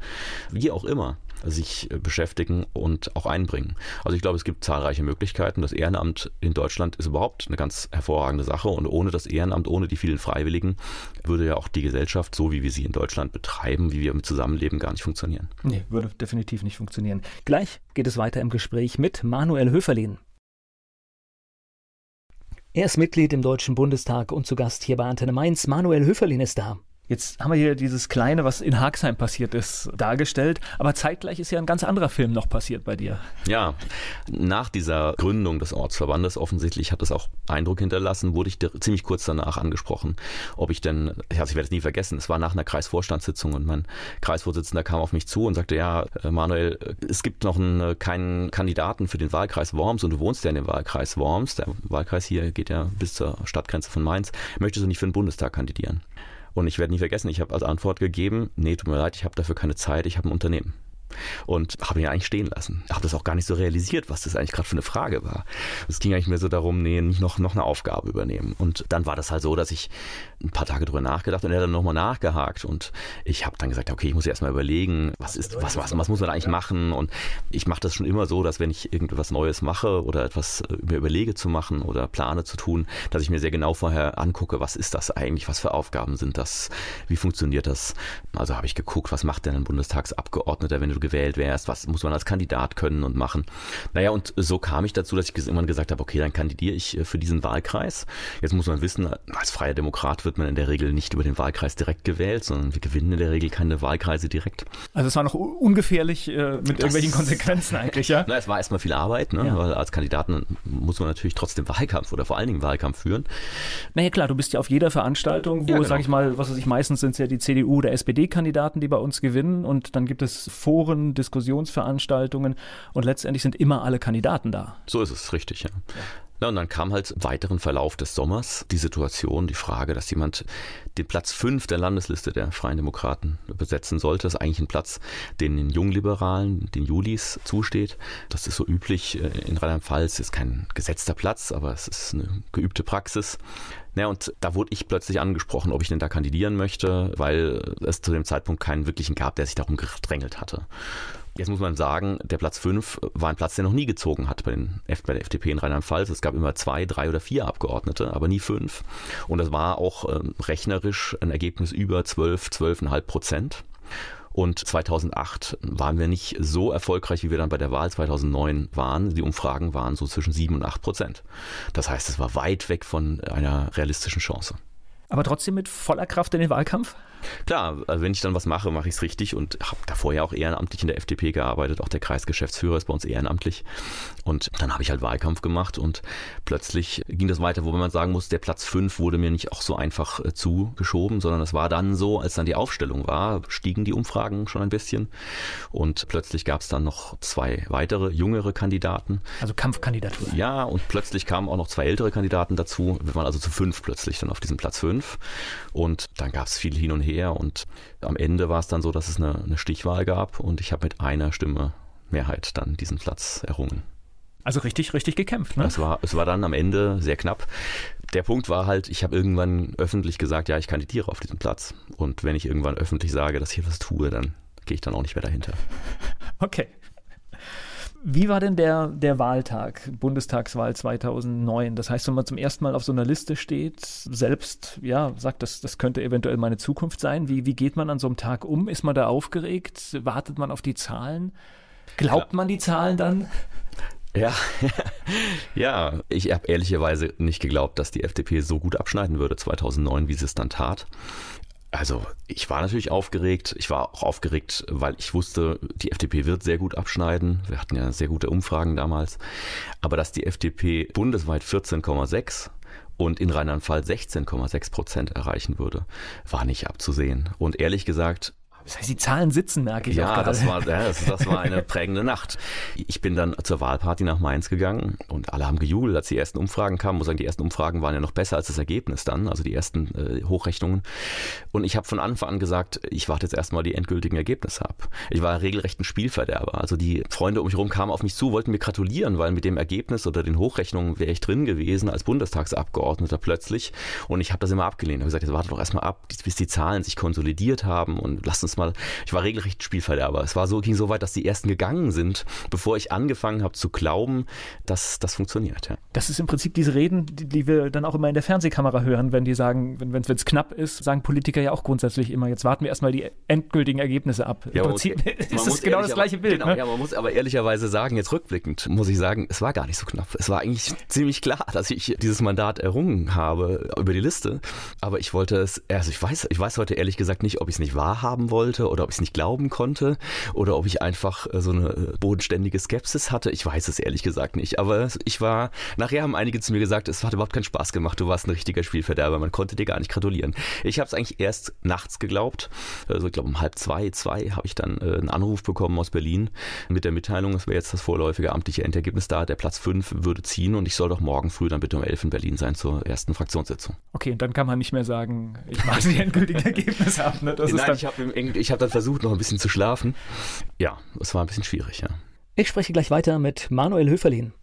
wie auch immer sich äh, beschäftigen und auch einbringen. Also ich glaube, es gibt zahlreiche Möglichkeiten. Das Ehrenamt in Deutschland ist überhaupt eine ganz hervorragende Sache und ohne das Ehrenamt, ohne die vielen Freiwilligen, würde ja auch die Gesellschaft, so wie wir sie in Deutschland betreiben, wie wir mit Zusammenleben, gar nicht funktionieren. Nee, würde definitiv nicht funktionieren. Gleich geht es weiter im Gespräch mit Manuel Höferlin. Er ist Mitglied im Deutschen Bundestag und zu Gast hier bei Antenne Mainz. Manuel Höferlin ist da. Jetzt haben wir hier dieses Kleine, was in Haagsheim passiert ist, dargestellt. Aber zeitgleich ist ja ein ganz anderer Film noch passiert bei dir. Ja, nach dieser Gründung des Ortsverbandes, offensichtlich hat es auch Eindruck hinterlassen, wurde ich ziemlich kurz danach angesprochen, ob ich denn, also ich werde es nie vergessen, es war nach einer Kreisvorstandssitzung und mein Kreisvorsitzender kam auf mich zu und sagte, ja, äh, Manuel, es gibt noch einen, äh, keinen Kandidaten für den Wahlkreis Worms und du wohnst ja in dem Wahlkreis Worms. Der Wahlkreis hier geht ja bis zur Stadtgrenze von Mainz. Möchtest du nicht für den Bundestag kandidieren? Und ich werde nie vergessen, ich habe als Antwort gegeben, nee, tut mir leid, ich habe dafür keine Zeit, ich habe ein Unternehmen und habe ihn eigentlich stehen lassen. Habe das auch gar nicht so realisiert, was das eigentlich gerade für eine Frage war. Es ging eigentlich mehr so darum, nee, nicht noch, noch eine Aufgabe übernehmen. Und dann war das halt so, dass ich ein paar Tage drüber nachgedacht und er hat dann nochmal nachgehakt und ich habe dann gesagt, okay, ich muss erstmal überlegen, was ist, was, was, was muss man eigentlich machen und ich mache das schon immer so, dass wenn ich irgendwas Neues mache oder etwas äh, mir überlege zu machen oder plane zu tun, dass ich mir sehr genau vorher angucke, was ist das eigentlich, was für Aufgaben sind das, wie funktioniert das. Also habe ich geguckt, was macht denn ein Bundestagsabgeordneter, wenn du gewählt wärst, was muss man als Kandidat können und machen. Naja, und so kam ich dazu, dass ich irgendwann gesagt habe, okay, dann kandidiere ich äh, für diesen Wahlkreis. Jetzt muss man wissen, als freier Demokrat wird wird man in der Regel nicht über den Wahlkreis direkt gewählt, sondern wir gewinnen in der Regel keine Wahlkreise direkt. Also es war noch ungefährlich äh, mit das, irgendwelchen Konsequenzen eigentlich, ja? Na, es war erstmal viel Arbeit, ne? Ja. weil als Kandidaten muss man natürlich trotzdem Wahlkampf oder vor allen Dingen Wahlkampf führen. Naja klar, du bist ja auf jeder Veranstaltung, wo, ja, genau. sag ich mal, was weiß ich, meistens sind es ja die CDU oder SPD-Kandidaten, die bei uns gewinnen und dann gibt es Foren, Diskussionsveranstaltungen und letztendlich sind immer alle Kandidaten da. So ist es, richtig, ja. ja. Na, und dann kam halt im weiteren Verlauf des Sommers die Situation, die Frage, dass jemand den Platz 5 der Landesliste der Freien Demokraten besetzen sollte. Das ist eigentlich ein Platz, den den Jungliberalen, den Julis zusteht. Das ist so üblich äh, in Rheinland-Pfalz, ist kein gesetzter Platz, aber es ist eine geübte Praxis. Ja, und da wurde ich plötzlich angesprochen, ob ich denn da kandidieren möchte, weil es zu dem Zeitpunkt keinen wirklichen gab, der sich darum gedrängelt hatte. Jetzt muss man sagen, der Platz 5 war ein Platz, der noch nie gezogen hat bei, den, bei der FDP in Rheinland-Pfalz. Es gab immer zwei, drei oder vier Abgeordnete, aber nie fünf. Und das war auch äh, rechnerisch ein Ergebnis über 12, 12,5 Prozent. Und 2008 waren wir nicht so erfolgreich, wie wir dann bei der Wahl 2009 waren. Die Umfragen waren so zwischen 7 und 8 Prozent. Das heißt, es war weit weg von einer realistischen Chance. Aber trotzdem mit voller Kraft in den Wahlkampf? Klar, also wenn ich dann was mache, mache ich es richtig und habe davor ja auch ehrenamtlich in der FDP gearbeitet. Auch der Kreisgeschäftsführer ist bei uns ehrenamtlich. Und dann habe ich halt Wahlkampf gemacht und plötzlich ging das weiter, wo man sagen muss, der Platz 5 wurde mir nicht auch so einfach äh, zugeschoben, sondern es war dann so, als dann die Aufstellung war, stiegen die Umfragen schon ein bisschen und plötzlich gab es dann noch zwei weitere, jüngere Kandidaten. Also Kampfkandidatur. Ja, und plötzlich kamen auch noch zwei ältere Kandidaten dazu. Wir waren also zu fünf plötzlich dann auf diesem Platz 5 und dann gab es viel hin und her her und am Ende war es dann so, dass es eine, eine Stichwahl gab und ich habe mit einer Stimme Mehrheit dann diesen Platz errungen. Also richtig, richtig gekämpft, ne? Es war, es war dann am Ende sehr knapp. Der Punkt war halt, ich habe irgendwann öffentlich gesagt, ja, ich kandidiere auf diesem Platz. Und wenn ich irgendwann öffentlich sage, dass ich etwas tue, dann gehe ich dann auch nicht mehr dahinter. Okay. Wie war denn der, der Wahltag, Bundestagswahl 2009? Das heißt, wenn man zum ersten Mal auf so einer Liste steht, selbst ja, sagt, das, das könnte eventuell meine Zukunft sein. Wie, wie geht man an so einem Tag um? Ist man da aufgeregt? Wartet man auf die Zahlen? Glaubt ja. man die Zahlen dann? Ja, ja, ich habe ehrlicherweise nicht geglaubt, dass die FDP so gut abschneiden würde 2009, wie sie es dann tat. Also ich war natürlich aufgeregt. Ich war auch aufgeregt, weil ich wusste, die FDP wird sehr gut abschneiden. Wir hatten ja sehr gute Umfragen damals. Aber dass die FDP bundesweit 14,6 und in Rheinland-Pfalz 16,6 Prozent erreichen würde, war nicht abzusehen. Und ehrlich gesagt, das heißt, die Zahlen sitzen, merke ich ja, auch. Das war, ja, das, das war eine prägende Nacht. Ich bin dann zur Wahlparty nach Mainz gegangen und alle haben gejubelt, als die ersten Umfragen kamen. Ich muss sagen, die ersten Umfragen waren ja noch besser als das Ergebnis dann, also die ersten äh, Hochrechnungen. Und ich habe von Anfang an gesagt, ich warte jetzt erstmal die endgültigen Ergebnisse ab. Ich war regelrecht ein Spielverderber. Also die Freunde um mich herum kamen auf mich zu, wollten mir gratulieren, weil mit dem Ergebnis oder den Hochrechnungen wäre ich drin gewesen als Bundestagsabgeordneter plötzlich. Und ich habe das immer abgelehnt. Ich habe gesagt, jetzt warte doch erstmal ab, bis die Zahlen sich konsolidiert haben und lasst uns jedes Mal, ich war regelrecht Spielverderber. Es war so, ging so weit, dass die ersten gegangen sind, bevor ich angefangen habe zu glauben, dass das funktioniert. Ja. Das ist im Prinzip diese Reden, die, die, wir dann auch immer in der Fernsehkamera hören, wenn die sagen, wenn es knapp ist, sagen Politiker ja auch grundsätzlich immer, jetzt warten wir erstmal die endgültigen Ergebnisse ab. Ja, Im Prinzip ist es genau das gleiche Bild. Genau, ne? Ja, man muss aber ehrlicherweise sagen, jetzt rückblickend, muss ich sagen, es war gar nicht so knapp. Es war eigentlich ziemlich klar, dass ich dieses Mandat errungen habe über die Liste. Aber ich wollte es, also ich weiß, ich weiß heute ehrlich gesagt nicht, ob ich es nicht wahrhaben wollte oder ob ich es nicht glauben konnte oder ob ich einfach äh, so eine äh, bodenständige Skepsis hatte. Ich weiß es ehrlich gesagt nicht. Aber ich war, nachher haben einige zu mir gesagt, es hat überhaupt keinen Spaß gemacht. Du warst ein richtiger Spielverderber. Man konnte dir gar nicht gratulieren. Ich habe es eigentlich erst nachts geglaubt. Also ich glaube um halb zwei, zwei habe ich dann äh, einen Anruf bekommen aus Berlin mit der Mitteilung, es wäre jetzt das vorläufige amtliche Endergebnis da. Der Platz fünf würde ziehen und ich soll doch morgen früh dann bitte um elf in Berlin sein zur ersten Fraktionssitzung. Okay, und dann kann man nicht mehr sagen, ich mache die endgültigen Ergebnisse ab. Ne? Das Nein, ich habe hab dann versucht, noch ein bisschen zu schlafen. Ja, es war ein bisschen schwierig, ja. Ich spreche gleich weiter mit Manuel Höferlin.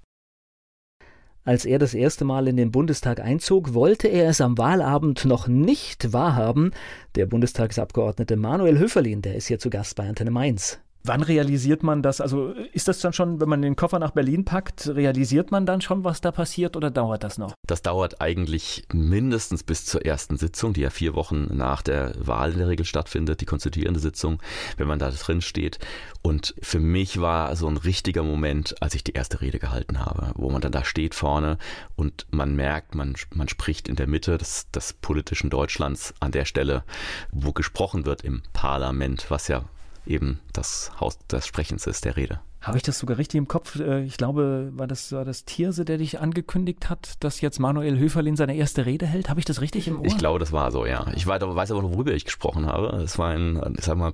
Als er das erste Mal in den Bundestag einzog, wollte er es am Wahlabend noch nicht wahrhaben. Der Bundestagsabgeordnete Manuel Höferlin, der ist hier zu Gast bei Antenne Mainz. Wann realisiert man das? Also ist das dann schon, wenn man den Koffer nach Berlin packt, realisiert man dann schon, was da passiert oder dauert das noch? Das dauert eigentlich mindestens bis zur ersten Sitzung, die ja vier Wochen nach der Wahl in der Regel stattfindet, die konstituierende Sitzung, wenn man da drin steht. Und für mich war so ein richtiger Moment, als ich die erste Rede gehalten habe, wo man dann da steht vorne und man merkt, man, man spricht in der Mitte des, des politischen Deutschlands an der Stelle, wo gesprochen wird im Parlament, was ja eben das Haus des Sprechens ist, der Rede. Habe ich das sogar richtig im Kopf? Äh, ich glaube, war das, war das Tierse, der dich angekündigt hat, dass jetzt Manuel Höferlin seine erste Rede hält? Habe ich das richtig im Ohr? Ich glaube, das war so, ja. Ich weiß aber noch, worüber ich gesprochen habe. Es war ein, ich sag mal,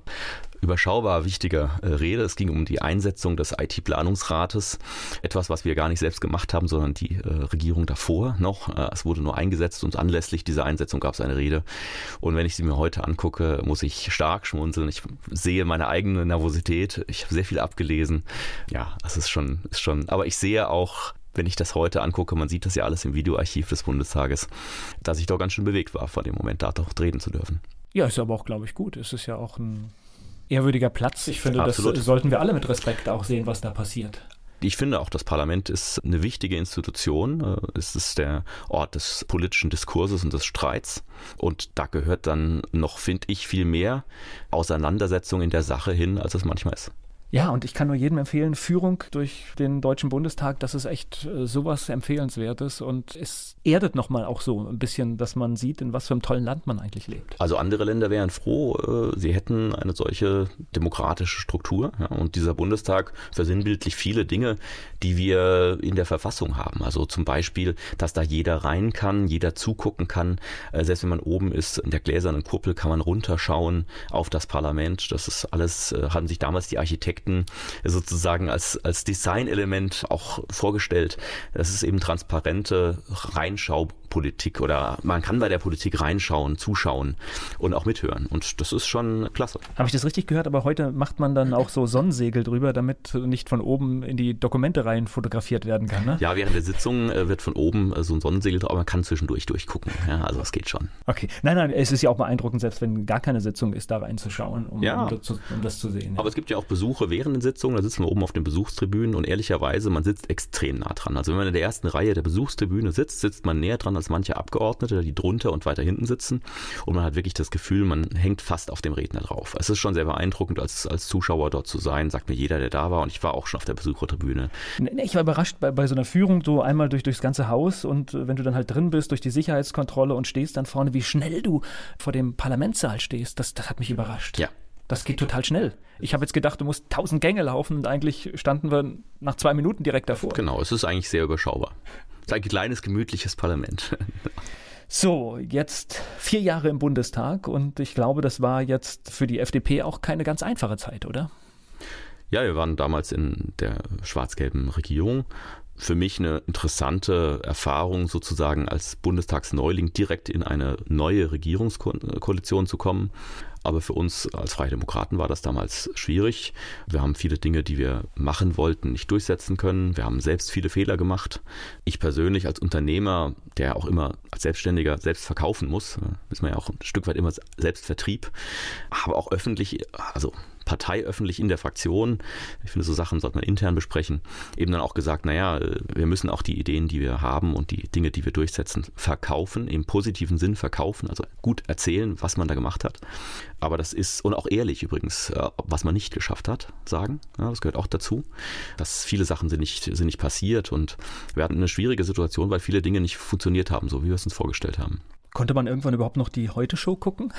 überschaubar wichtiger äh, Rede. Es ging um die Einsetzung des IT-Planungsrates. Etwas, was wir gar nicht selbst gemacht haben, sondern die äh, Regierung davor noch. Es wurde nur eingesetzt und anlässlich dieser Einsetzung gab es eine Rede. Und wenn ich sie mir heute angucke, muss ich stark schmunzeln. Ich sehe meine eigene Nervosität. Ich habe sehr viel abgelesen. Ja, es ist schon, ist schon, aber ich sehe auch, wenn ich das heute angucke, man sieht das ja alles im Videoarchiv des Bundestages, dass ich doch ganz schön bewegt war, vor dem Moment da doch reden zu dürfen. Ja, ist aber auch, glaube ich, gut. Es ist ja auch ein ehrwürdiger Platz. Ich finde, Absolut. das sollten wir alle mit Respekt auch sehen, was da passiert. Ich finde auch, das Parlament ist eine wichtige Institution. Äh, es ist der Ort des politischen Diskurses und des Streits. Und da gehört dann noch, finde ich, viel mehr Auseinandersetzung in der Sache hin, als es manchmal ist. Ja, und ich kann nur jedem empfehlen, Führung durch den Deutschen Bundestag, das ist echt äh, sowas Empfehlenswertes und es erdet nochmal auch so ein bisschen, dass man sieht, in was für einem tollen Land man eigentlich lebt. Also andere Länder wären froh, äh, sie hätten eine solche demokratische Struktur ja, und dieser Bundestag versinnbildlich viele Dinge, die wir in der Verfassung haben. Also zum Beispiel, dass da jeder rein kann, jeder zugucken kann, äh, selbst wenn man oben ist, in der gläsernen Kuppel kann man runterschauen auf das Parlament. Das ist alles, äh, haben sich damals die Architekten Architekten sozusagen als, als Designelement auch vorgestellt. Das ist eben transparente Reinschaupolitik oder man kann bei der Politik reinschauen, zuschauen und auch mithören. Und das ist schon klasse. Habe ich das richtig gehört? Aber heute macht man dann auch so Sonnensegel drüber, damit nicht von oben in die Dokumente rein fotografiert werden kann. Ne? Ja, während der Sitzung äh, wird von oben äh, so ein Sonnensegel drauf, aber man kann zwischendurch durchgucken. Ja, also es geht schon. Okay. Nein, nein, es ist ja auch beeindruckend, selbst wenn gar keine Sitzung ist, da reinzuschauen, um, ja. um, das, zu, um das zu sehen. Ja. Aber es gibt ja auch Besuche während den Sitzungen, da sitzen wir oben auf den Besuchstribünen und ehrlicherweise, man sitzt extrem nah dran. Also wenn man in der ersten Reihe der Besuchstribüne sitzt, sitzt man näher dran als manche Abgeordnete, die drunter und weiter hinten sitzen und man hat wirklich das Gefühl, man hängt fast auf dem Redner drauf. Es ist schon sehr beeindruckend, als, als Zuschauer dort zu sein, sagt mir jeder, der da war und ich war auch schon auf der Besuchertribüne. Ich war überrascht bei, bei so einer Führung, so einmal durch, durchs ganze Haus und äh, wenn du dann halt drin bist, durch die Sicherheitskontrolle und stehst dann vorne, wie schnell du vor dem Parlamentssaal stehst, das, das hat mich überrascht. Ja, das geht total schnell. Ich habe jetzt gedacht, du musst tausend Gänge laufen und eigentlich standen wir nach zwei Minuten direkt davor. Genau, es ist eigentlich sehr überschaubar. Ist ein kleines, gemütliches Parlament. So, jetzt vier Jahre im Bundestag und ich glaube, das war jetzt für die FDP auch keine ganz einfache Zeit, oder? Ja, wir waren damals in der schwarz-gelben Regierung für mich eine interessante Erfahrung, sozusagen als Bundestagsneuling direkt in eine neue Regierungskoalition zu kommen. Aber für uns als Freie Demokraten war das damals schwierig. Wir haben viele Dinge, die wir machen wollten, nicht durchsetzen können. Wir haben selbst viele Fehler gemacht. Ich persönlich als Unternehmer, der auch immer als Selbstständiger selbst verkaufen muss, ist man ja auch ein Stück weit immer Selbstvertrieb, aber auch öffentlich, also parteiöffentlich in der Fraktion, ich finde, so Sachen sollte man intern besprechen, eben dann auch gesagt, naja, wir müssen auch die Ideen, die wir haben und die Dinge, die wir durchsetzen, verkaufen, im positiven Sinn verkaufen, also gut erzählen, was man da gemacht hat. Aber das ist, und auch ehrlich übrigens, äh, was man nicht geschafft hat, sagen. Ja, das gehört auch dazu. Dass viele Sachen sind nicht, sind nicht passiert und wir hatten eine schwierige Situation, weil viele Dinge nicht funktioniert haben, so wie wir es uns vorgestellt haben. Konnte man irgendwann überhaupt noch die Heute-Show gucken?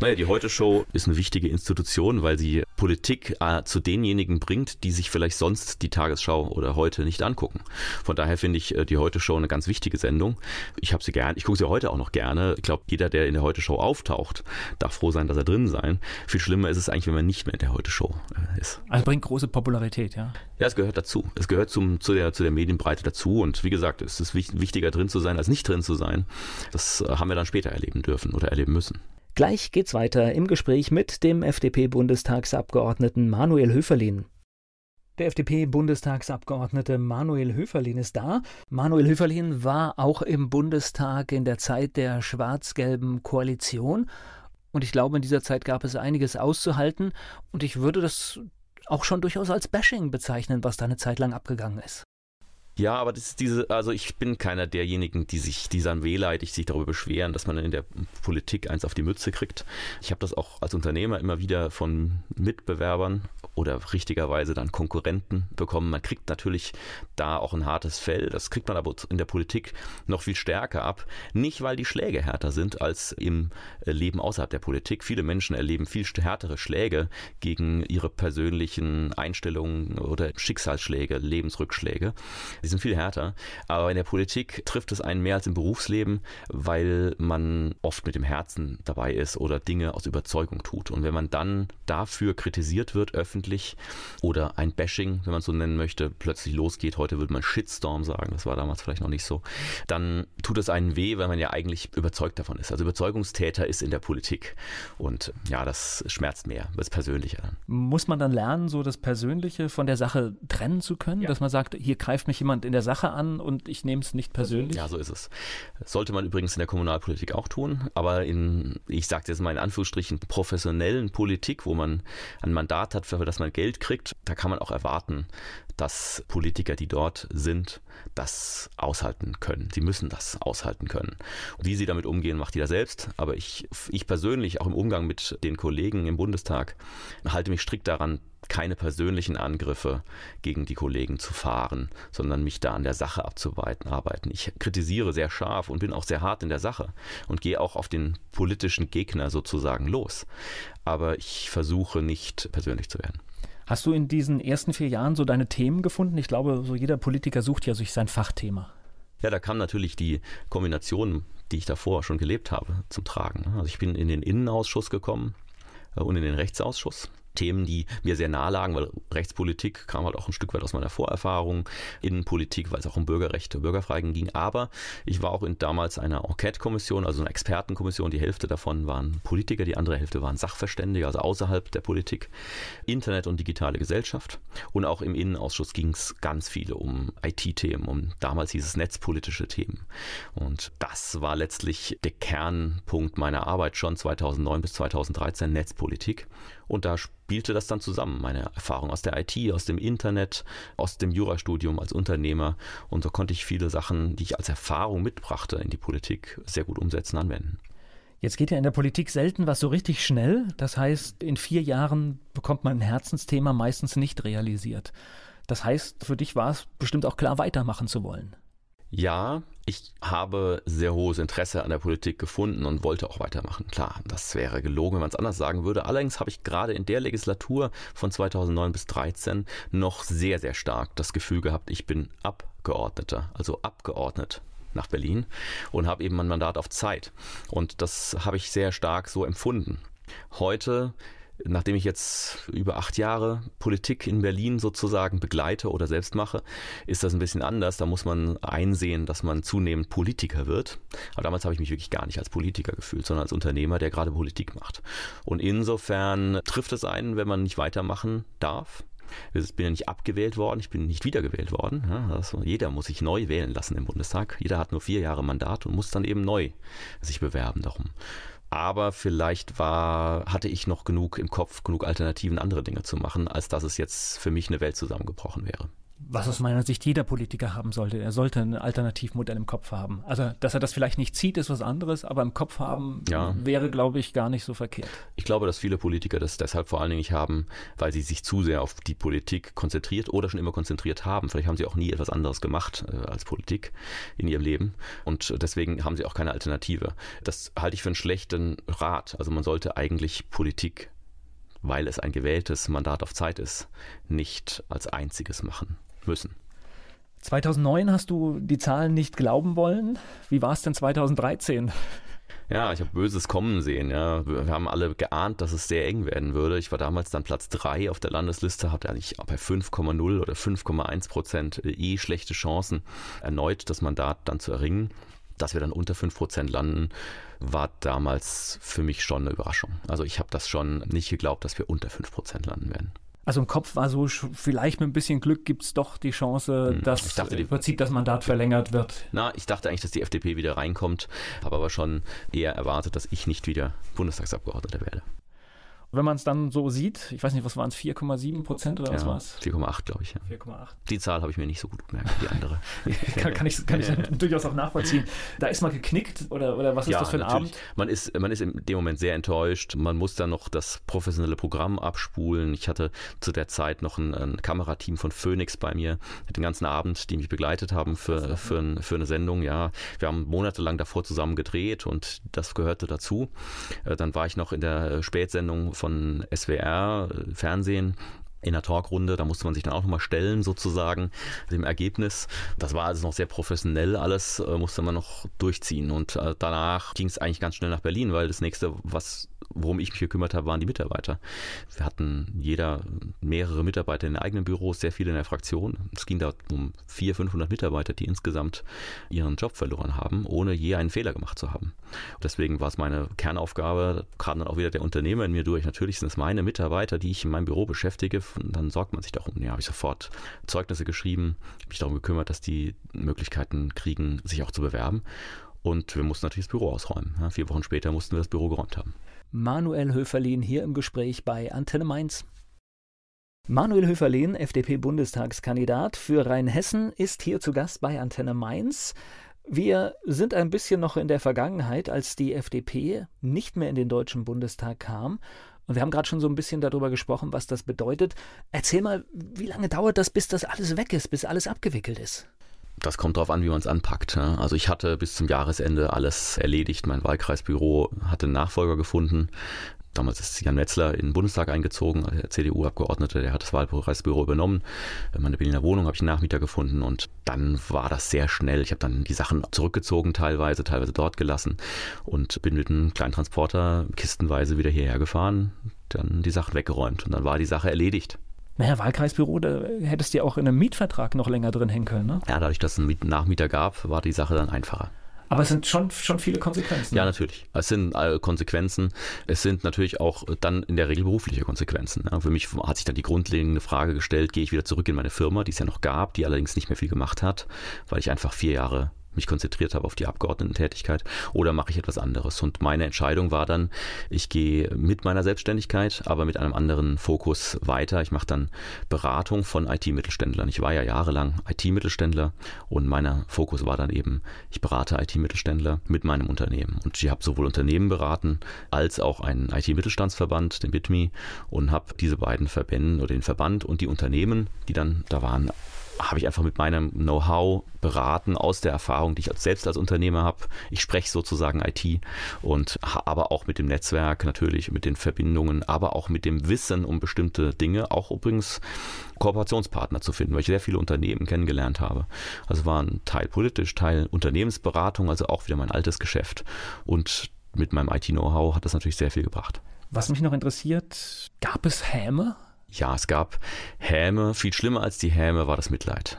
Naja, die Heute-Show ist eine wichtige Institution, weil sie Politik äh, zu denjenigen bringt, die sich vielleicht sonst die Tagesschau oder heute nicht angucken. Von daher finde ich äh, die Heute-Show eine ganz wichtige Sendung. Ich habe sie gern, ich gucke sie heute auch noch gerne. Ich glaube, jeder, der in der Heute-Show auftaucht, darf froh sein, dass er drin sein. Viel schlimmer ist es eigentlich, wenn man nicht mehr in der Heute-Show äh, ist. Also bringt große Popularität, ja? Ja, es gehört dazu. Es gehört zum, zu, der, zu der Medienbreite dazu. Und wie gesagt, es ist wichtiger drin zu sein, als nicht drin zu sein. Das äh, haben wir dann später erleben dürfen oder erleben müssen. Gleich geht's weiter im Gespräch mit dem FDP-Bundestagsabgeordneten Manuel Höferlin. Der FDP-Bundestagsabgeordnete Manuel Höferlin ist da. Manuel Höferlin war auch im Bundestag in der Zeit der schwarz-gelben Koalition. Und ich glaube, in dieser Zeit gab es einiges auszuhalten. Und ich würde das auch schon durchaus als Bashing bezeichnen, was da eine Zeit lang abgegangen ist. Ja, aber das ist diese, also ich bin keiner derjenigen, die sich, die dann wehleidig sich darüber beschweren, dass man in der Politik eins auf die Mütze kriegt. Ich habe das auch als Unternehmer immer wieder von Mitbewerbern oder richtigerweise dann Konkurrenten bekommen. Man kriegt natürlich da auch ein hartes Fell. Das kriegt man aber in der Politik noch viel stärker ab. Nicht, weil die Schläge härter sind als im Leben außerhalb der Politik. Viele Menschen erleben viel härtere Schläge gegen ihre persönlichen Einstellungen oder Schicksalsschläge, Lebensrückschläge. Die sind viel härter. Aber in der Politik trifft es einen mehr als im Berufsleben, weil man oft mit dem Herzen dabei ist oder Dinge aus Überzeugung tut. Und wenn man dann dafür kritisiert wird, öffentlich, oder ein Bashing, wenn man es so nennen möchte, plötzlich losgeht, heute würde man Shitstorm sagen, das war damals vielleicht noch nicht so, dann tut es einen weh, weil man ja eigentlich überzeugt davon ist. Also Überzeugungstäter ist in der Politik. Und ja, das schmerzt mehr, das Persönliche dann. Muss man dann lernen, so das Persönliche von der Sache trennen zu können, ja. dass man sagt, hier greift mich jemand jemand in der Sache an und ich nehme es nicht persönlich. Ja, so ist es. Sollte man übrigens in der Kommunalpolitik auch tun, aber in, ich sage jetzt mal in Anführungsstrichen, professionellen Politik, wo man ein Mandat hat, für das man Geld kriegt, da kann man auch erwarten, dass Politiker, die dort sind, das aushalten können. Sie müssen das aushalten können. Wie sie damit umgehen, macht jeder selbst. Aber ich, ich persönlich, auch im Umgang mit den Kollegen im Bundestag, halte mich strikt daran, keine persönlichen Angriffe gegen die Kollegen zu fahren, sondern mich da an der Sache abzuweiten, arbeiten. Ich kritisiere sehr scharf und bin auch sehr hart in der Sache und gehe auch auf den politischen Gegner sozusagen los. Aber ich versuche nicht persönlich zu werden. Hast du in diesen ersten vier Jahren so deine Themen gefunden? Ich glaube, so jeder Politiker sucht ja sich sein Fachthema. Ja, da kam natürlich die Kombination, die ich davor schon gelebt habe, zum Tragen. Also ich bin in den Innenausschuss gekommen äh, und in den Rechtsausschuss. Themen, die mir sehr nahe lagen, weil Rechtspolitik kam halt auch ein Stück weit aus meiner Vorerfahrung, Innenpolitik, weil es auch um Bürgerrechte, Bürgerfreigen ging. Aber ich war auch in damals einer Enquete-Kommission, also einer Expertenkommission. Die Hälfte davon waren Politiker, die andere Hälfte waren Sachverständige, also außerhalb der Politik. Internet und digitale Gesellschaft. Und auch im Innenausschuss ging es ganz viele um IT-Themen, um damals hieß es netzpolitische Themen. Und das war letztlich der Kernpunkt meiner Arbeit schon 2009 bis 2013, Netzpolitik. Und da spielte das dann zusammen, meine Erfahrung aus der IT, aus dem Internet, aus dem Jurastudium als Unternehmer. Und so konnte ich viele Sachen, die ich als Erfahrung mitbrachte in die Politik, sehr gut umsetzen, anwenden. Jetzt geht ja in der Politik selten was so richtig schnell. Das heißt, in vier Jahren bekommt man ein Herzensthema meistens nicht realisiert. Das heißt, für dich war es bestimmt auch klar, weitermachen zu wollen. Ja, ich habe sehr hohes Interesse an der Politik gefunden und wollte auch weitermachen. Klar, das wäre gelogen, wenn man es anders sagen würde. Allerdings habe ich gerade in der Legislatur von 2009 bis 2013 noch sehr, sehr stark das Gefühl gehabt, ich bin Abgeordneter, also abgeordnet nach Berlin und habe eben ein Mandat auf Zeit. Und das habe ich sehr stark so empfunden. Heute nachdem ich jetzt über acht Jahre Politik in Berlin sozusagen begleite oder selbst mache, ist das ein bisschen anders. Da muss man einsehen, dass man zunehmend Politiker wird. Aber damals habe ich mich wirklich gar nicht als Politiker gefühlt, sondern als Unternehmer, der gerade Politik macht. Und insofern trifft es einen, wenn man nicht weitermachen darf. Ich bin ja nicht abgewählt worden, ich bin nicht wiedergewählt worden. Also jeder muss sich neu wählen lassen im Bundestag. Jeder hat nur vier Jahre Mandat und muss dann eben neu sich bewerben darum aber vielleicht war, hatte ich noch genug im Kopf, genug Alternativen, andere Dinge zu machen, als dass es jetzt für mich eine Welt zusammengebrochen wäre was aus meiner Sicht jeder Politiker haben sollte. Er sollte ein Alternativmodell im Kopf haben. Also, dass er das vielleicht nicht zieht, ist was anderes, aber im Kopf haben ja. wäre, glaube ich, gar nicht so verkehrt. Ich glaube, dass viele Politiker das deshalb vor allen Dingen nicht haben, weil sie sich zu sehr auf die Politik konzentriert oder schon immer konzentriert haben. Vielleicht haben sie auch nie etwas anderes gemacht äh, als Politik in ihrem Leben und deswegen haben sie auch keine Alternative. Das halte ich für einen schlechten Rat. Also man sollte eigentlich Politik weil es ein gewähltes Mandat auf Zeit ist, nicht als einziges machen müssen. 2009 hast du die Zahlen nicht glauben wollen. Wie war es denn 2013? Ja, ich habe Böses kommen sehen. Ja. Wir haben alle geahnt, dass es sehr eng werden würde. Ich war damals dann Platz 3 auf der Landesliste, hatte eigentlich bei 5,0 oder 5,1 Prozent eh schlechte Chancen, erneut das Mandat dann zu erringen. Dass wir dann unter 5 Prozent landen, war damals für mich schon eine Überraschung. Also ich habe das schon nicht geglaubt, dass wir unter 5 Prozent landen werden. Also im Kopf war so, vielleicht mit ein bisschen Glück gibt es doch die Chance, hm, dass dachte, im Prinzip das Mandat verlängert wird. Na, ich dachte eigentlich, dass die FDP wieder reinkommt, habe aber schon eher erwartet, dass ich nicht wieder Bundestagsabgeordneter werde wenn man es dann so sieht, ich weiß nicht, was waren es, 4,7 Prozent oder was ja, war es? 4,8 glaube ich. Ja. 4,8. Die Zahl habe ich mir nicht so gut gemerkt, die andere. kann, kann, ich, kann ich durchaus auch nachvollziehen. Da ist man geknickt oder, oder was ist ja, das für ein natürlich. Abend? Man ist, man ist in dem Moment sehr enttäuscht. Man muss dann noch das professionelle Programm abspulen. Ich hatte zu der Zeit noch ein, ein Kamerateam von Phoenix bei mir, den ganzen Abend, die mich begleitet haben für, für, ein, für eine Sendung. Ja, wir haben monatelang davor zusammen gedreht und das gehörte dazu. Äh, dann war ich noch in der Spätsendung von SWR, äh, Fernsehen, in der Talkrunde. Da musste man sich dann auch nochmal stellen, sozusagen, dem Ergebnis. Das war also noch sehr professionell alles, äh, musste man noch durchziehen. Und äh, danach ging es eigentlich ganz schnell nach Berlin, weil das nächste, was worum ich mich gekümmert habe, waren die Mitarbeiter. Wir hatten jeder mehrere Mitarbeiter in den eigenen Büros, sehr viele in der Fraktion. Es ging da um 400, 500 Mitarbeiter, die insgesamt ihren Job verloren haben, ohne je einen Fehler gemacht zu haben. Deswegen war es meine Kernaufgabe, kam dann auch wieder der Unternehmer in mir durch. Natürlich sind es meine Mitarbeiter, die ich in meinem Büro beschäftige. Und dann sorgt man sich darum. Ja, habe ich sofort Zeugnisse geschrieben, mich darum gekümmert, dass die Möglichkeiten kriegen, sich auch zu bewerben. Und wir mussten natürlich das Büro ausräumen. Ja, vier Wochen später mussten wir das Büro geräumt haben. Manuel Höferlin hier im Gespräch bei Antenne Mainz. Manuel Höferlin, FDP-Bundestagskandidat für Rheinhessen, ist hier zu Gast bei Antenne Mainz. Wir sind ein bisschen noch in der Vergangenheit, als die FDP nicht mehr in den Deutschen Bundestag kam. Und wir haben gerade schon so ein bisschen darüber gesprochen, was das bedeutet. Erzähl mal, wie lange dauert das, bis das alles weg ist, bis alles abgewickelt ist? Das kommt darauf an, wie man es anpackt. Also ich hatte bis zum Jahresende alles erledigt. Mein Wahlkreisbüro hatte einen Nachfolger gefunden. Damals ist Jan Metzler in den Bundestag eingezogen, der CDU-Abgeordnete, der hat das Wahlkreisbüro übernommen. Meine Berliner Wohnung habe ich einen Nachmieter gefunden und dann war das sehr schnell. Ich habe dann die Sachen zurückgezogen, teilweise, teilweise dort gelassen und bin mit einem kleinen Transporter kistenweise wieder hierher gefahren, dann die Sachen weggeräumt und dann war die Sache erledigt. Naja, Wahlkreisbüro, da hättest du ja auch in einem Mietvertrag noch länger drin hängen können, ne? Ja, dadurch, dass es einen Nachmieter gab, war die Sache dann einfacher. Aber es sind schon, schon viele Konsequenzen. Ja, natürlich. Es sind Konsequenzen. Es sind natürlich auch dann in der Regel berufliche Konsequenzen. Für mich hat sich dann die grundlegende Frage gestellt, gehe ich wieder zurück in meine Firma, die es ja noch gab, die allerdings nicht mehr viel gemacht hat, weil ich einfach vier Jahre mich konzentriert habe auf die Abgeordnetentätigkeit oder mache ich etwas anderes. Und meine Entscheidung war dann, ich gehe mit meiner Selbstständigkeit, aber mit einem anderen Fokus weiter. Ich mache dann Beratung von IT-Mittelständlern. Ich war ja jahrelang IT-Mittelständler und mein Fokus war dann eben, ich berate IT-Mittelständler mit meinem Unternehmen. Und ich habe sowohl Unternehmen beraten als auch einen IT-Mittelstandsverband, den BitMe, und habe diese beiden Verbände oder den Verband und die Unternehmen, die dann da waren, habe ich einfach mit meinem Know-how beraten aus der Erfahrung, die ich selbst als Unternehmer habe. Ich spreche sozusagen IT und aber auch mit dem Netzwerk natürlich, mit den Verbindungen, aber auch mit dem Wissen um bestimmte Dinge, auch übrigens Kooperationspartner zu finden, weil ich sehr viele Unternehmen kennengelernt habe. Also war ein Teil politisch, Teil Unternehmensberatung, also auch wieder mein altes Geschäft und mit meinem IT-Know-how hat das natürlich sehr viel gebracht. Was mich noch interessiert, gab es Häme? Ja, es gab Häme. Viel schlimmer als die Häme war das Mitleid.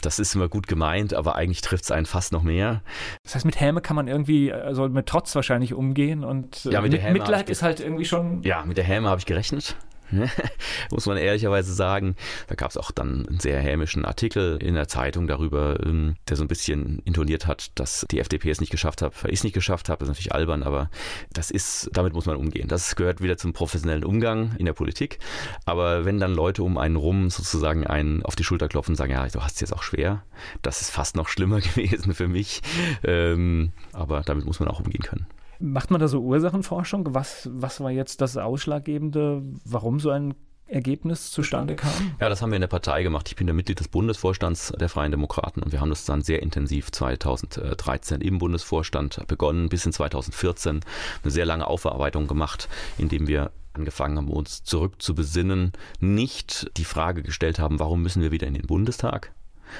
Das ist immer gut gemeint, aber eigentlich trifft es einen fast noch mehr. Das heißt, mit Häme kann man irgendwie, also mit Trotz wahrscheinlich umgehen und ja, mit, mit Mitleid ist halt irgendwie schon. Ja, mit der Häme habe ich gerechnet. muss man ehrlicherweise sagen. Da gab es auch dann einen sehr hämischen Artikel in der Zeitung darüber, ähm, der so ein bisschen intoniert hat, dass die FDP es nicht geschafft hat, weil ich es nicht geschafft habe. Das ist natürlich albern, aber das ist, damit muss man umgehen. Das gehört wieder zum professionellen Umgang in der Politik. Aber wenn dann Leute um einen rum sozusagen einen auf die Schulter klopfen und sagen, ja, du hast es jetzt auch schwer, das ist fast noch schlimmer gewesen für mich. Ähm, aber damit muss man auch umgehen können. Macht man da so Ursachenforschung? Was, was war jetzt das Ausschlaggebende, warum so ein Ergebnis zustande kam? Ja, das haben wir in der Partei gemacht. Ich bin der Mitglied des Bundesvorstands der Freien Demokraten und wir haben das dann sehr intensiv 2013 im Bundesvorstand begonnen, bis in 2014 eine sehr lange Aufarbeitung gemacht, indem wir angefangen haben, uns zurück zu besinnen, nicht die Frage gestellt haben, warum müssen wir wieder in den Bundestag,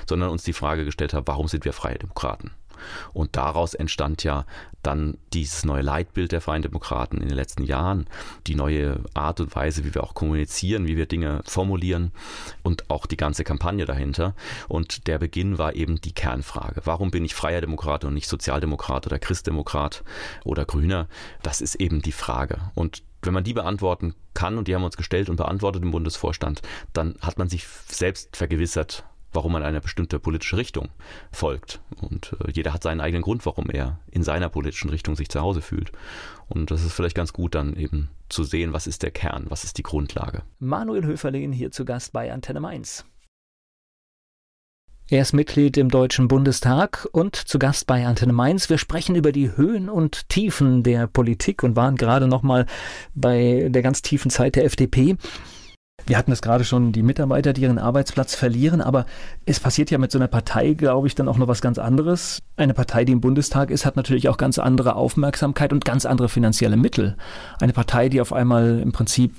sondern uns die Frage gestellt haben, warum sind wir Freie Demokraten? Und daraus entstand ja dann dieses neue Leitbild der Freien Demokraten in den letzten Jahren, die neue Art und Weise, wie wir auch kommunizieren, wie wir Dinge formulieren und auch die ganze Kampagne dahinter. Und der Beginn war eben die Kernfrage. Warum bin ich freier Demokrat und nicht Sozialdemokrat oder Christdemokrat oder Grüner? Das ist eben die Frage. Und wenn man die beantworten kann, und die haben wir uns gestellt und beantwortet im Bundesvorstand, dann hat man sich selbst vergewissert, warum man eine bestimmte politische Richtung folgt. Und äh, jeder hat seinen eigenen Grund, warum er in seiner politischen Richtung sich zu Hause fühlt. Und das ist vielleicht ganz gut dann eben zu sehen, was ist der Kern, was ist die Grundlage. Manuel Höferlin hier zu Gast bei Antenne Mainz. Er ist Mitglied im Deutschen Bundestag und zu Gast bei Antenne Mainz. Wir sprechen über die Höhen und Tiefen der Politik und waren gerade noch mal bei der ganz tiefen Zeit der FDP. Wir hatten es gerade schon, die Mitarbeiter, die ihren Arbeitsplatz verlieren, aber es passiert ja mit so einer Partei, glaube ich, dann auch noch was ganz anderes. Eine Partei, die im Bundestag ist, hat natürlich auch ganz andere Aufmerksamkeit und ganz andere finanzielle Mittel. Eine Partei, die auf einmal im Prinzip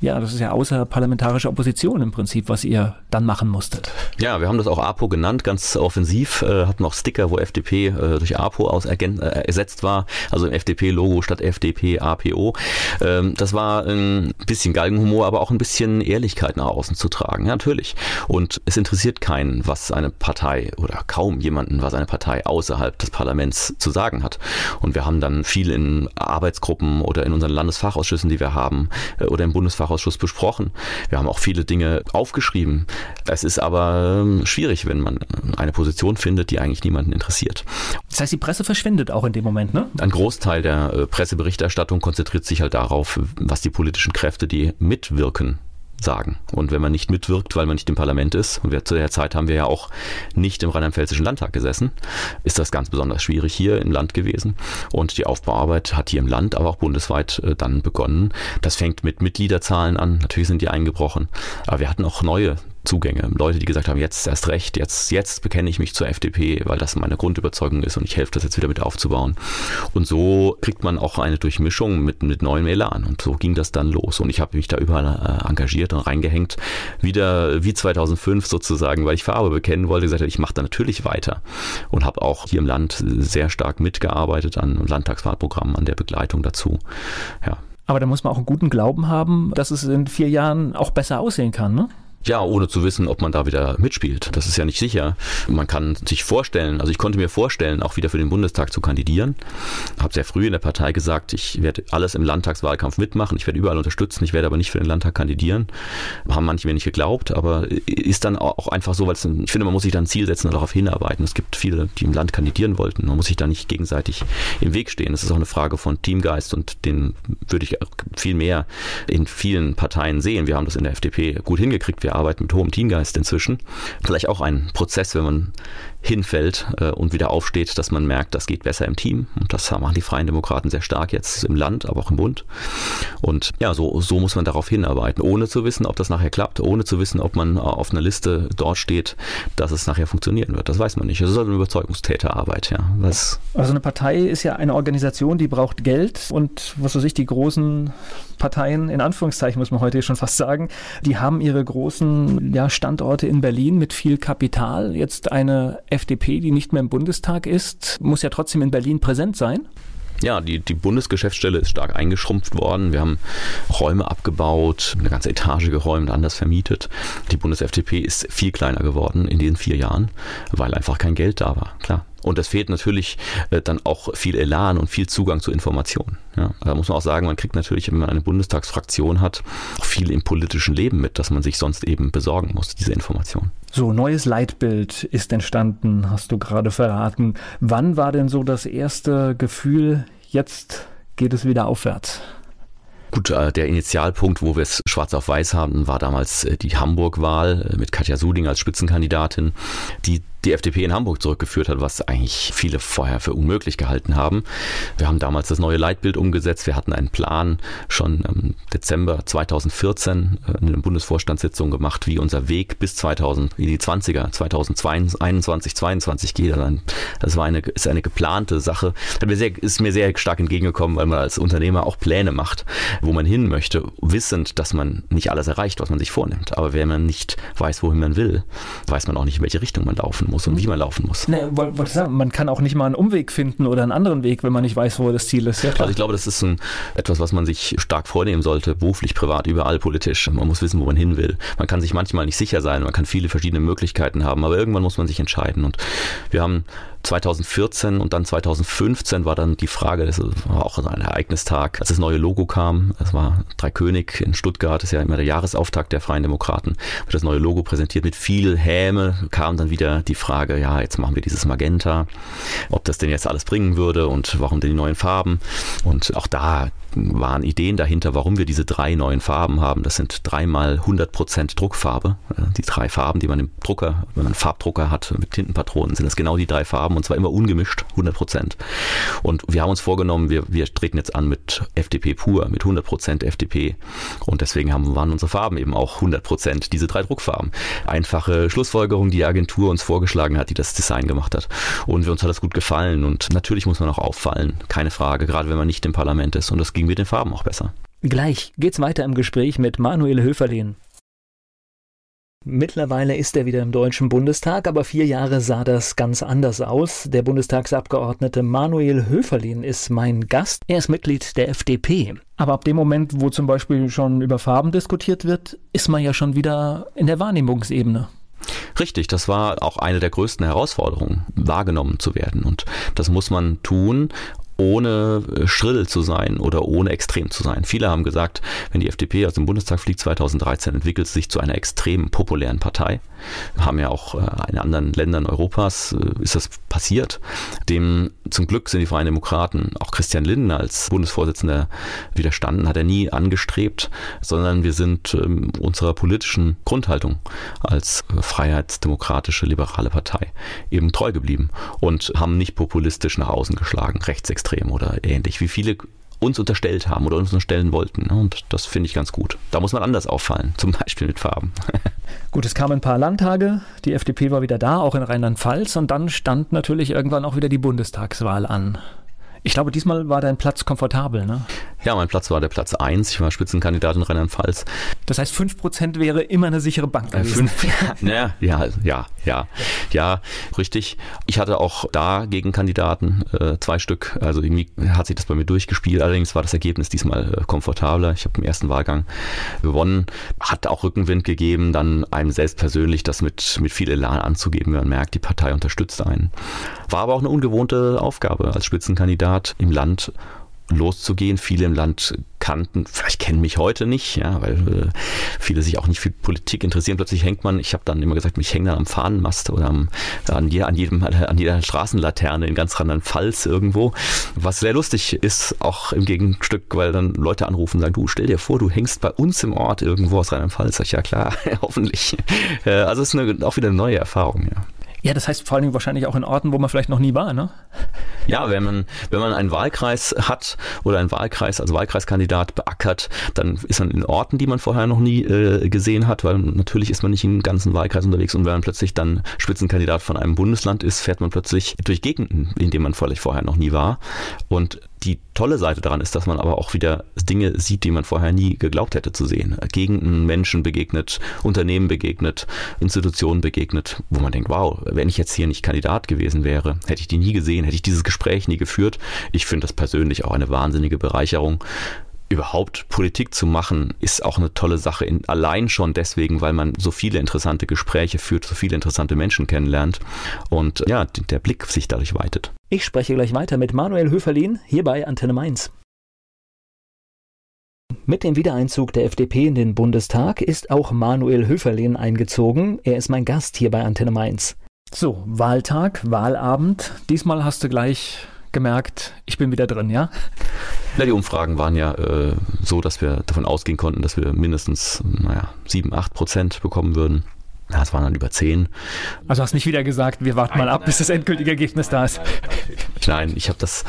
ja, das ist ja außerparlamentarische Opposition im Prinzip, was ihr dann machen musstet. Ja, wir haben das auch APO genannt, ganz offensiv, äh, hatten auch Sticker, wo FDP äh, durch APO aus äh, ersetzt war, also im FDP-Logo statt FDP APO. Ähm, das war ein bisschen Galgenhumor, aber auch ein bisschen Ehrlichkeit nach außen zu tragen, ja, natürlich. Und es interessiert keinen, was eine Partei oder kaum jemanden, was eine Partei außerhalb des Parlaments zu sagen hat. Und wir haben dann viel in Arbeitsgruppen oder in unseren Landesfachausschüssen, die wir haben, äh, oder im Bundesfach Fachausschuss besprochen. Wir haben auch viele Dinge aufgeschrieben. Es ist aber ähm, schwierig, wenn man eine Position findet, die eigentlich niemanden interessiert. Das heißt, die Presse verschwindet auch in dem Moment, ne? Ein Großteil der äh, Presseberichterstattung konzentriert sich halt darauf, was die politischen Kräfte, die mitwirken, sagen. Und wenn man nicht mitwirkt, weil man nicht im Parlament ist, und wir, zu der Zeit haben wir ja auch nicht im Rheinland-Pfälzischen Landtag gesessen, ist das ganz besonders schwierig hier im Land gewesen. Und die Aufbauarbeit hat hier im Land, aber auch bundesweit äh, dann begonnen. Das fängt mit Mitgliederzahlen an. Natürlich sind die eingebrochen. Aber wir hatten auch neue Zugänge. Leute, die gesagt haben, jetzt erst recht, jetzt, jetzt bekenne ich mich zur FDP, weil das meine Grundüberzeugung ist und ich helfe das jetzt wieder mit aufzubauen. Und so kriegt man auch eine Durchmischung mit, mit neuem Elan. Und so ging das dann los. Und ich habe mich da überall äh, engagiert und reingehängt. Wieder wie 2005 sozusagen, weil ich Farbe bekennen wollte, gesagt habe, ich mache da natürlich weiter. Und habe auch hier im Land sehr stark mitgearbeitet an Landtagswahlprogrammen, an der Begleitung dazu. Ja. Aber da muss man auch einen guten Glauben haben, dass es in vier Jahren auch besser aussehen kann, ne? Ja, ohne zu wissen, ob man da wieder mitspielt. Das ist ja nicht sicher. Man kann sich vorstellen, also ich konnte mir vorstellen, auch wieder für den Bundestag zu kandidieren. Habe sehr früh in der Partei gesagt, ich werde alles im Landtagswahlkampf mitmachen, ich werde überall unterstützen, ich werde aber nicht für den Landtag kandidieren. Haben manche mir nicht geglaubt, aber ist dann auch einfach so, weil es, ich finde, man muss sich dann ein Ziel setzen und darauf hinarbeiten. Es gibt viele, die im Land kandidieren wollten. Man muss sich da nicht gegenseitig im Weg stehen. Das ist auch eine Frage von Teamgeist und den würde ich viel mehr in vielen Parteien sehen. Wir haben das in der FDP gut hingekriegt. Wir wir arbeiten mit hohem Teamgeist inzwischen. Vielleicht auch ein Prozess, wenn man hinfällt äh, und wieder aufsteht, dass man merkt, das geht besser im Team. Und das machen die Freien Demokraten sehr stark jetzt im Land, aber auch im Bund. Und ja, so, so muss man darauf hinarbeiten, ohne zu wissen, ob das nachher klappt, ohne zu wissen, ob man auf einer Liste dort steht, dass es nachher funktionieren wird. Das weiß man nicht. Das ist halt eine Überzeugungstäterarbeit. Ja. Was also eine Partei ist ja eine Organisation, die braucht Geld und was weiß ich, die großen Parteien, in Anführungszeichen muss man heute schon fast sagen, die haben ihre großen ja, Standorte in Berlin mit viel Kapital. Jetzt eine FDP, die nicht mehr im Bundestag ist, muss ja trotzdem in Berlin präsent sein. Ja, die, die Bundesgeschäftsstelle ist stark eingeschrumpft worden. Wir haben Räume abgebaut, eine ganze Etage geräumt, anders vermietet. Die Bundes-FDP ist viel kleiner geworden in diesen vier Jahren, weil einfach kein Geld da war. Klar. Und es fehlt natürlich äh, dann auch viel Elan und viel Zugang zu Informationen. Ja, da muss man auch sagen, man kriegt natürlich, wenn man eine Bundestagsfraktion hat, auch viel im politischen Leben mit, dass man sich sonst eben besorgen muss, diese Informationen. So, neues Leitbild ist entstanden, hast du gerade verraten. Wann war denn so das erste Gefühl, jetzt geht es wieder aufwärts? Gut, äh, der Initialpunkt, wo wir es schwarz auf weiß haben, war damals äh, die Hamburg-Wahl mit Katja Suding als Spitzenkandidatin, die die FDP in Hamburg zurückgeführt hat, was eigentlich viele vorher für unmöglich gehalten haben. Wir haben damals das neue Leitbild umgesetzt. Wir hatten einen Plan schon im Dezember 2014 in einer Bundesvorstandssitzung gemacht, wie unser Weg bis 2000, wie die 20er, 2021, 2022 geht. Das war eine, ist eine geplante Sache. Das ist mir sehr stark entgegengekommen, weil man als Unternehmer auch Pläne macht, wo man hin möchte, wissend, dass man nicht alles erreicht, was man sich vornimmt. Aber wenn man nicht weiß, wohin man will, weiß man auch nicht, in welche Richtung man laufen muss und wie man laufen muss. Nee, wollte sagen, man kann auch nicht mal einen Umweg finden oder einen anderen Weg, wenn man nicht weiß, wo das Ziel ist. Ja, also ich glaube, das ist ein, etwas, was man sich stark vornehmen sollte, beruflich, privat, überall politisch. Man muss wissen, wo man hin will. Man kann sich manchmal nicht sicher sein, man kann viele verschiedene Möglichkeiten haben, aber irgendwann muss man sich entscheiden. Und wir haben 2014 und dann 2015 war dann die Frage, das war auch ein Ereignistag, als das neue Logo kam. Es war Dreikönig in Stuttgart, das ist ja immer der Jahresauftakt der Freien Demokraten. Wird das neue Logo präsentiert mit viel Häme, kam dann wieder die Frage, ja, jetzt machen wir dieses Magenta, ob das denn jetzt alles bringen würde und warum denn die neuen Farben. Und auch da waren Ideen dahinter, warum wir diese drei neuen Farben haben. Das sind dreimal 100% Druckfarbe. Die drei Farben, die man im Drucker, wenn man einen Farbdrucker hat mit Tintenpatronen, sind das genau die drei Farben und zwar immer ungemischt, 100%. Und wir haben uns vorgenommen, wir, wir treten jetzt an mit FDP pur, mit 100% FDP. Und deswegen haben, waren unsere Farben eben auch 100% diese drei Druckfarben. Einfache Schlussfolgerung, die die Agentur uns vorgeschlagen hat, die das Design gemacht hat. Und uns hat das gut gefallen. Und natürlich muss man auch auffallen, keine Frage, gerade wenn man nicht im Parlament ist. Und das ging mit den Farben auch besser. Gleich geht's weiter im Gespräch mit Manuel Höferlin. Mittlerweile ist er wieder im Deutschen Bundestag, aber vier Jahre sah das ganz anders aus. Der Bundestagsabgeordnete Manuel Höferlin ist mein Gast. Er ist Mitglied der FDP. Aber ab dem Moment, wo zum Beispiel schon über Farben diskutiert wird, ist man ja schon wieder in der Wahrnehmungsebene. Richtig, das war auch eine der größten Herausforderungen, wahrgenommen zu werden. Und das muss man tun ohne äh, schrill zu sein oder ohne extrem zu sein. Viele haben gesagt, wenn die FDP aus dem Bundestag fliegt 2013, entwickelt sie sich zu einer extrem populären Partei. Wir haben ja auch äh, in anderen Ländern Europas äh, ist das passiert. Dem zum Glück sind die Freien Demokraten, auch Christian Lindner als Bundesvorsitzender widerstanden, hat er nie angestrebt, sondern wir sind ähm, unserer politischen Grundhaltung als freiheitsdemokratische liberale Partei eben treu geblieben und haben nicht populistisch nach außen geschlagen, rechtsextrem rechtsextrem oder ähnlich, wie viele uns unterstellt haben oder uns unterstellen wollten. Ne? Und das finde ich ganz gut. Da muss man anders auffallen, zum Beispiel mit Farben. Gut, es kamen ein paar Landtage, die FDP war wieder da, auch in Rheinland-Pfalz, und dann stand natürlich irgendwann auch wieder die Bundestagswahl an. Ich glaube, diesmal war dein Platz komfortabel, ne? Ja, mein Platz war der Platz 1. Ich war Spitzenkandidat in Rheinland-Pfalz. Das heißt, 5% wäre immer eine sichere Bank äh, gewesen. Äh, fünf, ja, ja, ja, ja, ja, richtig. Ich hatte auch da Gegenkandidaten, äh, zwei Stück. Also irgendwie hat sich das bei mir durchgespielt. Allerdings war das Ergebnis diesmal äh, komfortabler. Ich habe im ersten Wahlgang gewonnen. Hat auch Rückenwind gegeben, dann einem selbst persönlich das mit, mit viel Elan anzugeben. Man merkt, die Partei unterstützt einen. War aber auch eine ungewohnte Aufgabe als Spitzenkandidat im Land loszugehen. Viele im Land kannten, vielleicht kennen mich heute nicht, ja, weil äh, viele sich auch nicht für Politik interessieren. Plötzlich hängt man, ich habe dann immer gesagt, ich hänge dann am Fahnenmast oder am, an, je, an, jedem, an jeder Straßenlaterne in ganz Rheinland-Pfalz irgendwo, was sehr lustig ist, auch im Gegenstück, weil dann Leute anrufen und sagen, du stell dir vor, du hängst bei uns im Ort irgendwo aus Rheinland-Pfalz. Sag ich, ja klar, hoffentlich. Äh, also es ist eine, auch wieder eine neue Erfahrung, ja. Ja, das heißt vor allem wahrscheinlich auch in Orten, wo man vielleicht noch nie war, ne? Ja, wenn man, wenn man einen Wahlkreis hat oder einen Wahlkreis als Wahlkreiskandidat beackert, dann ist man in Orten, die man vorher noch nie äh, gesehen hat, weil natürlich ist man nicht im ganzen Wahlkreis unterwegs und wenn man plötzlich dann Spitzenkandidat von einem Bundesland ist, fährt man plötzlich durch Gegenden, in denen man vielleicht vorher noch nie war. Und Die tolle Seite daran ist, dass man aber auch wieder Dinge sieht, die man vorher nie geglaubt hätte zu sehen. Gegenden, Menschen begegnet, Unternehmen begegnet, Institutionen begegnet, wo man denkt, wow, wenn ich jetzt hier nicht Kandidat gewesen wäre, hätte ich die nie gesehen, hätte ich dieses Gespräch nie geführt. Ich finde das persönlich auch eine wahnsinnige Bereicherung überhaupt Politik zu machen, ist auch eine tolle Sache. In, allein schon deswegen, weil man so viele interessante Gespräche führt, so viele interessante Menschen kennenlernt und ja, der Blick sich dadurch weitet. Ich spreche gleich weiter mit Manuel Höferlin hier bei Antenne Mainz. Mit dem Wiedereinzug der FDP in den Bundestag ist auch Manuel Höferlin eingezogen. Er ist mein Gast hier bei Antenne Mainz. So, Wahltag, Wahlabend. Diesmal hast du gleich gemerkt, ich bin wieder drin, ja? Ja, die Umfragen waren ja äh, so, dass wir davon ausgehen konnten, dass wir mindestens, naja, 7, 8 Prozent bekommen würden. Ja, es waren dann über 10. Also hast nicht wieder gesagt, wir warten nein, mal ab, nein, bis das endgültige Ergebnis nein, da ist. Nein, ich habe das,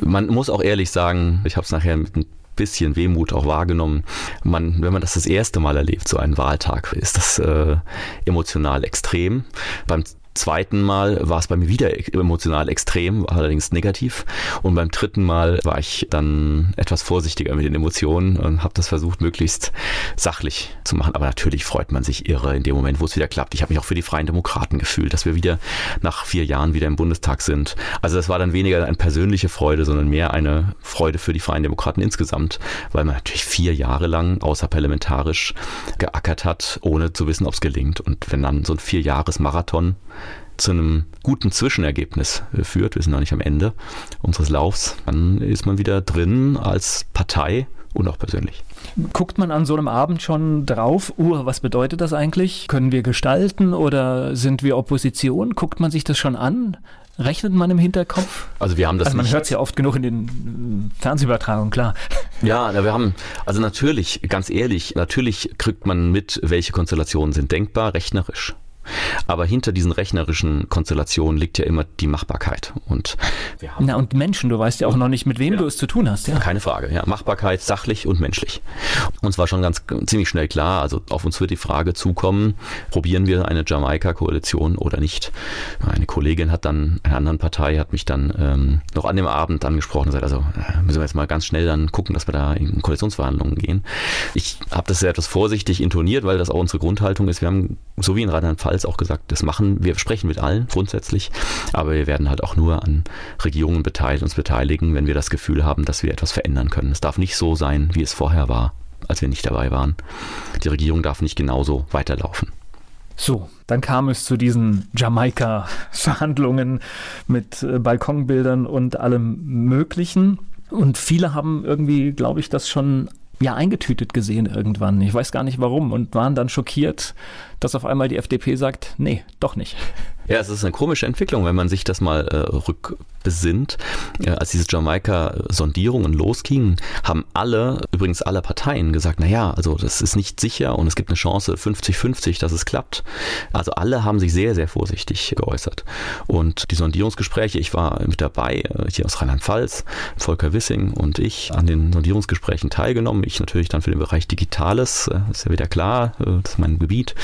man muss auch ehrlich sagen, ich habe es nachher mit ein bisschen Wehmut auch wahrgenommen. Man, wenn man das das erste Mal erlebt, so einen Wahltag, ist das äh, emotional extrem. Beim zweiten Mal war es bei mir wieder emotional extrem, allerdings negativ. Und beim dritten Mal war ich dann etwas vorsichtiger mit den Emotionen und habe das versucht, möglichst sachlich zu machen. Aber natürlich freut man sich irre in dem Moment, wo es wieder klappt. Ich habe mich auch für die Freien Demokraten gefühlt, dass wir wieder nach vier Jahren wieder im Bundestag sind. Also das war dann weniger eine persönliche Freude, sondern mehr eine Freude für die Freien Demokraten insgesamt, weil man natürlich vier Jahre lang außerparlamentarisch geackert hat, ohne zu wissen, ob es gelingt. Und wenn dann so ein Vierjahres-Marathon zu einem guten Zwischenergebnis äh, führt, wir sind noch nicht am Ende unseres Laufs, dann ist man wieder drin als Partei und auch persönlich. Guckt man an so einem Abend schon drauf, uh, was bedeutet das eigentlich? Können wir gestalten oder sind wir Opposition? Guckt man sich das schon an? Rechnet man im Hinterkopf? Also wir haben das. Also man hört es ja oft genug in den äh, Fernsehübertragungen, klar. Ja, wir haben, also natürlich, ganz ehrlich, natürlich kriegt man mit, welche Konstellationen sind denkbar, rechnerisch. Aber hinter diesen rechnerischen Konstellationen liegt ja immer die Machbarkeit. Und Na und Menschen, du weißt ja auch noch nicht, mit wem ja. du es zu tun hast. Ja. Keine Frage, ja. Machbarkeit sachlich und menschlich. Uns war schon ganz ziemlich schnell klar, also auf uns wird die Frage zukommen, probieren wir eine Jamaika-Koalition oder nicht. Eine Kollegin hat dann, einer anderen Partei hat mich dann ähm, noch an dem Abend angesprochen und gesagt, also äh, müssen wir jetzt mal ganz schnell dann gucken, dass wir da in Koalitionsverhandlungen gehen. Ich habe das sehr etwas vorsichtig intoniert, weil das auch unsere Grundhaltung ist. Wir haben, so wie in Rheinland-Pfalz, Hals auch gesagt, das machen wir, sprechen mit allen grundsätzlich, aber wir werden halt auch nur an Regierungen beteiligt, uns beteiligen, wenn wir das Gefühl haben, dass wir etwas verändern können. Es darf nicht so sein, wie es vorher war, als wir nicht dabei waren. Die Regierung darf nicht genauso weiterlaufen. So, dann kam es zu diesen Jamaika-Verhandlungen mit äh, Balkonbildern und allem Möglichen. Und viele haben irgendwie, glaube ich, das schon ja eingetütet gesehen irgendwann. Ich weiß gar nicht warum und waren dann schockiert, dass auf einmal die FDP sagt, nee, doch nicht. Ja, es ist eine komische Entwicklung, wenn man sich das mal äh, rückbesinnt. Äh, als diese Jamaika-Sondierungen losgingen, haben alle, übrigens alle Parteien gesagt, na ja, also das ist nicht sicher und es gibt eine Chance 50-50, dass es klappt. Also alle haben sich sehr, sehr vorsichtig geäußert. Und die Sondierungsgespräche, ich war mit dabei, äh, hier aus Rheinland-Pfalz, Volker Wissing und ich an den Sondierungsgesprächen teilgenommen. Ich natürlich dann für den Bereich Digitales, äh, ist ja wieder klar, äh, das ist mein Gebiet.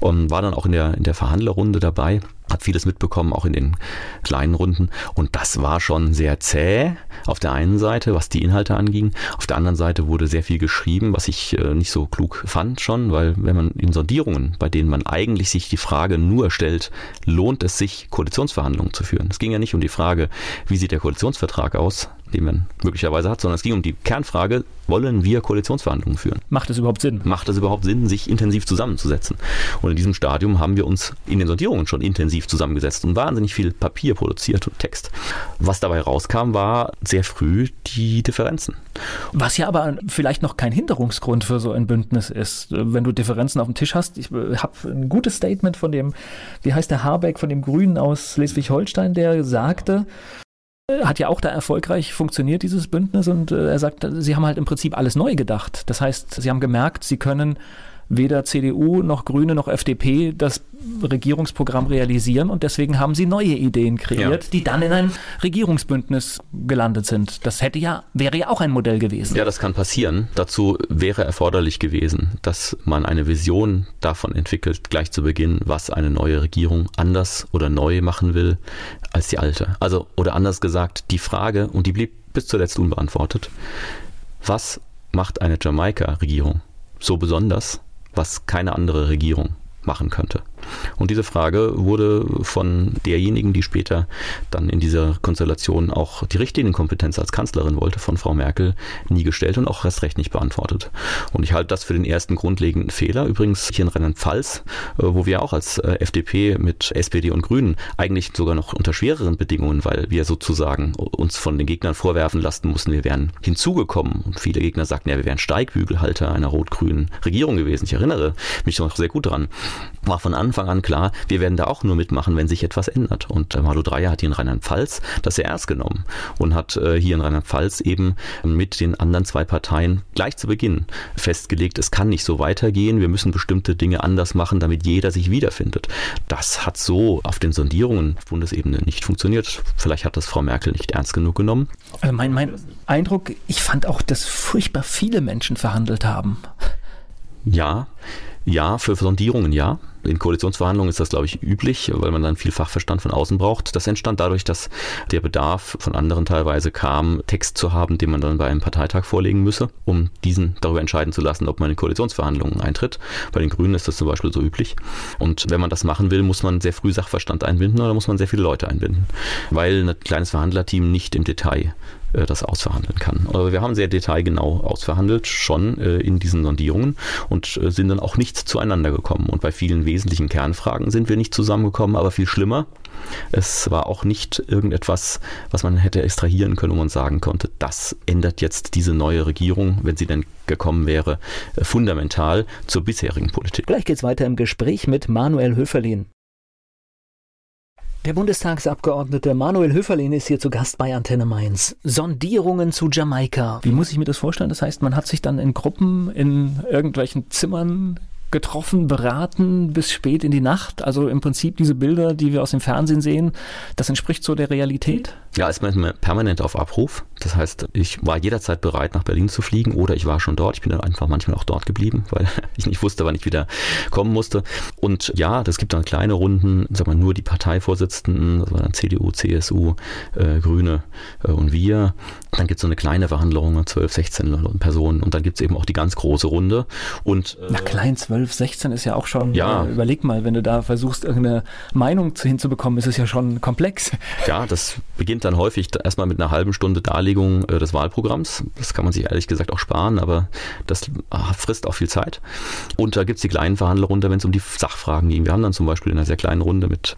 Und war dann auch in der, in der Verhandlerrunde dabei hat vieles mitbekommen, auch in den kleinen Runden. Und das war schon sehr zäh auf der einen Seite, was die Inhalte anging. Auf der anderen Seite wurde sehr viel geschrieben, was ich äh, nicht so klug fand schon, weil wenn man in Sondierungen, bei denen man eigentlich sich die Frage nur stellt, lohnt es sich, Koalitionsverhandlungen zu führen? Es ging ja nicht um die Frage, wie sieht der Koalitionsvertrag aus, den man möglicherweise hat, sondern es ging um die Kernfrage, wollen wir Koalitionsverhandlungen führen? Macht es überhaupt Sinn? Macht es überhaupt Sinn, sich intensiv zusammenzusetzen? Und in diesem Stadium haben wir uns in den Sondierungen schon intensiv zusammengesetzt und wahnsinnig viel Papier produziert und Text. Was dabei rauskam, war sehr früh die Differenzen. Was ja aber vielleicht noch kein Hinderungsgrund für so ein Bündnis ist, wenn du Differenzen auf dem Tisch hast. Ich habe ein gutes Statement von dem, wie heißt der Habeck, von dem Grünen aus Schleswig-Holstein, der sagte, hat ja auch da erfolgreich funktioniert, dieses Bündnis. Und äh, er sagt, sie haben halt im Prinzip alles neu gedacht. Das heißt, sie haben gemerkt, sie können weder CDU noch Grüne noch FDP das Regierungsprogramm realisieren und deswegen haben sie neue Ideen kreiert, ja. die dann in ein Regierungsbündnis gelandet sind. Das hätte ja, wäre ja auch ein Modell gewesen. Ja, das kann passieren. Dazu wäre erforderlich gewesen, dass man eine Vision davon entwickelt, gleich zu Beginn, was eine neue Regierung anders oder neu machen will als die alte. Also, oder anders gesagt, die Frage, und die blieb bis zuletzt unbeantwortet. Was macht eine Jamaika-Regierung so besonders, was keine andere Regierung machen könnte? Und diese Frage wurde von derjenigen, die später dann in dieser Konstellation auch die Richtlinienkompetenz als Kanzlerin wollte, von Frau Merkel, nie gestellt und auch erst recht nicht beantwortet. Und ich halte das für den ersten grundlegenden Fehler. Übrigens hier in Rheinland-Pfalz, äh, wo wir auch als äh, FDP mit SPD und Grünen eigentlich sogar noch unter schwereren Bedingungen, weil wir sozusagen uns von den Gegnern vorwerfen lassen mussten, wir wären hinzugekommen. Und viele Gegner sagten ja, wir wären Steigbügelhalter einer rot-grünen Regierung gewesen. Ich erinnere mich noch sehr gut daran. War von Anfang Anfang an klar, wir werden da auch nur mitmachen, wenn sich etwas ändert. Und äh, Malu Dreyer hat hier in Rheinland-Pfalz das sehr ernst genommen und hat äh, hier in Rheinland-Pfalz eben mit den anderen zwei Parteien gleich zu Beginn festgelegt, es kann nicht so weitergehen, wir müssen bestimmte Dinge anders machen, damit jeder sich wiederfindet. Das hat so auf den Sondierungen auf Bundesebene nicht funktioniert. Vielleicht hat das Frau Merkel nicht ernst genug genommen. Also mein, mein Eindruck, ich fand auch, dass furchtbar viele Menschen verhandelt haben. Ja, ja, für Sondierungen ja. In Koalitionsverhandlungen ist das, glaube ich, üblich, weil man dann viel Fachverstand von außen braucht. Das entstand dadurch, dass der Bedarf von anderen teilweise kam, Text zu haben, den man dann bei einem Parteitag vorlegen müsse, um diesen darüber entscheiden zu lassen, ob man in Koalitionsverhandlungen eintritt. Bei den Grünen ist das zum Beispiel so üblich. Und wenn man das machen will, muss man sehr früh Sachverstand einbinden oder muss man sehr viele Leute einbinden, weil ein kleines Verhandlerteam nicht im Detail äh, das ausverhandeln kann. Aber wir haben sehr detailgenau ausverhandelt, schon äh, in diesen Sondierungen und äh, sind dann auch nicht zueinander gekommen. Und bei vielen wesentlichen Kernfragen sind wir nicht zusammengekommen, aber viel schlimmer. Es war auch nicht irgendetwas, was man hätte extrahieren können, wo man sagen konnte, das ändert jetzt diese neue Regierung, wenn sie denn gekommen wäre, fundamental zur bisherigen Politik. Gleich geht's weiter im Gespräch mit Manuel Höferlin. Der Bundestagsabgeordnete Manuel Höferlin ist hier zu Gast bei Antenne Mainz. Sondierungen zu Jamaika. Wie muss ich mir das vorstellen? Das heißt, man hat sich dann in Gruppen in irgendwelchen Zimmern getroffen, beraten bis spät in die Nacht. Also im Prinzip diese Bilder, die wir aus dem Fernsehen sehen, das entspricht so der Realität? Ja, ist man permanent auf Abruf. Das heißt, ich war jederzeit bereit, nach Berlin zu fliegen oder ich war schon dort. Ich bin dann einfach manchmal auch dort geblieben, weil ich nicht wusste, wann ich wieder kommen musste. Und ja, das gibt dann kleine Runden, sag mal, nur die Parteivorsitzenden, das war dann CDU, CSU, äh, Grüne äh, und wir. Dann gibt es so eine kleine Verhandlung, 12, 16 Personen und dann gibt es eben auch die ganz große Runde. Und, äh, Na klein, 12, 16 ist ja auch schon, ja. Äh, überleg mal, wenn du da versuchst, irgendeine Meinung hinzubekommen, ist es ja schon komplex. Ja, das beginnt dann häufig erstmal mit einer halben Stunde Darlegung äh, des Wahlprogramms. Das kann man sich ehrlich gesagt auch sparen, aber das ah, frisst auch viel Zeit. Und da gibt es die kleinen Verhandlerrunde, wenn es um die Sachfragen ging. Wir haben dann zum Beispiel in einer sehr kleinen Runde mit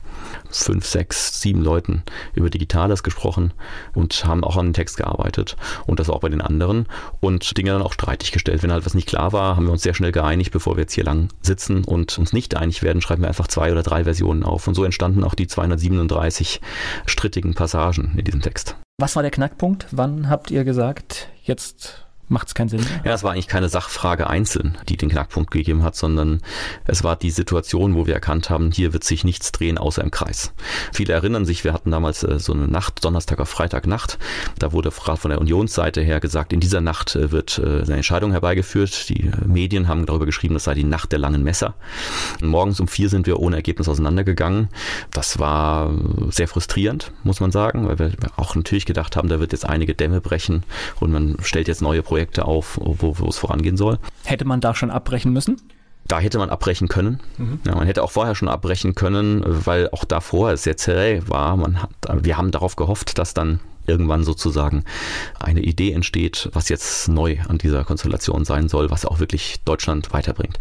fünf, sechs, sieben Leuten über Digitales gesprochen und haben auch an den Text gearbeitet und das auch bei den anderen und Dinge dann auch streitig gestellt. Wenn halt was nicht klar war, haben wir uns sehr schnell geeinigt, bevor wir jetzt hier lang sitzen und uns nicht einig werden, schreiben wir einfach zwei oder drei Versionen auf. Und so entstanden auch die 237 strittigen Passagen in diesem Text. Was war der Knackpunkt? Wann habt ihr gesagt, jetzt macht es keinen Sinn. Ja, es war eigentlich keine Sachfrage einzeln, die den Knackpunkt gegeben hat, sondern es war die Situation, wo wir erkannt haben, hier wird sich nichts drehen außer im Kreis. Viele erinnern sich, wir hatten damals äh, so eine Nacht, Donnerstag auf Freitag Nacht. Da wurde gerade von der Unionsseite her gesagt, in dieser Nacht äh, wird äh, eine Entscheidung herbeigeführt. Die Medien haben darüber geschrieben, das sei die Nacht der langen Messer. Und morgens um vier sind wir ohne Ergebnis auseinandergegangen. Das war sehr frustrierend, muss man sagen, weil wir auch natürlich gedacht haben, da wird jetzt einige Dämme brechen und man stellt jetzt neue Projekte Projekte auf, wo, wo es vorangehen soll. Hätte man da schon abbrechen müssen? Da hätte man abbrechen können. Mhm. Ja, man hätte auch vorher schon abbrechen können, weil auch davor es sehr zäh war. Man hat, wir haben darauf gehofft, dass dann irgendwann sozusagen eine Idee entsteht, was jetzt neu an dieser Konstellation sein soll, was auch wirklich Deutschland weiterbringt.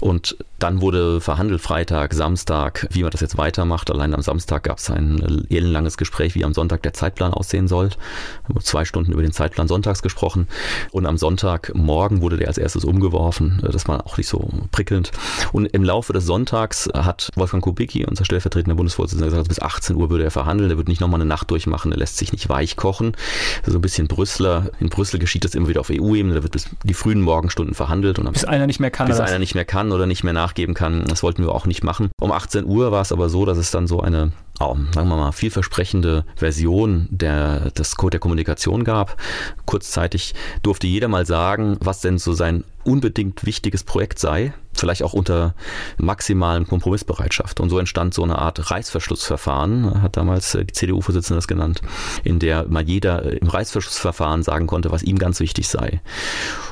Und dann wurde verhandelt Freitag, Samstag, wie man das jetzt weitermacht. Allein am Samstag gab es ein ellenlanges Gespräch, wie am Sonntag der Zeitplan aussehen soll. Zwei Stunden über den Zeitplan sonntags gesprochen. Und am Sonntagmorgen wurde der als erstes umgeworfen. Das war auch nicht so prickelnd. Und im Laufe des Sonntags hat Wolfgang Kubicki, unser stellvertretender Bundesvorsitzender, gesagt, bis 18 Uhr würde er verhandeln. Er wird nicht nochmal eine Nacht durchmachen. Er lässt sich nicht weich kochen. So ein bisschen Brüsseler. In Brüssel geschieht das immer wieder auf EU-Ebene. Da wird bis die frühen Morgenstunden verhandelt. Und bis einer nicht mehr kann. Bis einer nicht mehr kann oder nicht mehr nach nachgeben kann. Das wollten wir auch nicht machen. Um 18 Uhr war es aber so, dass es dann so eine oh, sagen wir mal, vielversprechende Version der, des Code der Kommunikation gab. Kurzzeitig durfte jeder mal sagen, was denn so sein unbedingt wichtiges Projekt sei, vielleicht auch unter maximalen Kompromissbereitschaft. Und so entstand so eine Art Reißverschlussverfahren, hat damals äh, die CDU-Vorsitzende das genannt, in der mal jeder äh, im Reißverschlussverfahren sagen konnte, was ihm ganz wichtig sei.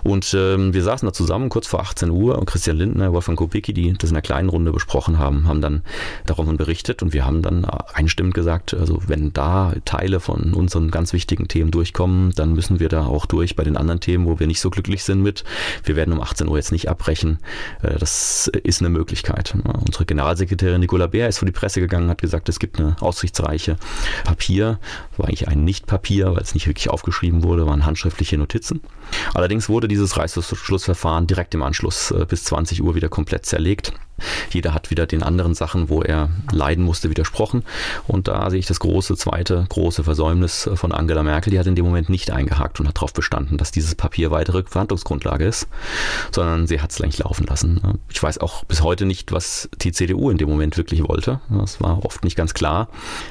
Und ähm, wir saßen da zusammen kurz vor 18 Uhr und Christian Lindner, Wolfgang Kubicki, die das in einer kleinen Runde besprochen haben, haben dann davon berichtet und wir haben dann einstimmend gesagt, also wenn da Teile von unseren ganz wichtigen Themen durchkommen, dann müssen wir da auch durch bei den anderen Themen, wo wir nicht so glücklich sind mit. Wir werden um 18 Uhr jetzt nicht abbrechen. Äh, das ist eine Möglichkeit. Unsere Generalsekretärin Nicola Bär ist vor die Presse gegangen, hat gesagt, es gibt eine aussichtsreiche Papier. War eigentlich ein Nicht-Papier, weil es nicht wirklich aufgeschrieben wurde, waren handschriftliche Notizen. Allerdings wurde dieses Reißverschlussverfahren direkt im Anschluss äh, bis 20 Uhr wieder komplett zerlegt. Jeder hat wieder den anderen Sachen, wo er leiden musste, widersprochen. Und da sehe ich das große, zweite große Versäumnis von Angela Merkel. Die hat in dem Moment nicht eingehakt und hat darauf bestanden, dass dieses Papier weitere Verhandlungsgrundlage ist, sondern sie hat es eigentlich laufen lassen. Ich weiß auch bis heute nicht, was die CDU in dem Moment wirklich wollte. Das war oft nicht ganz klar.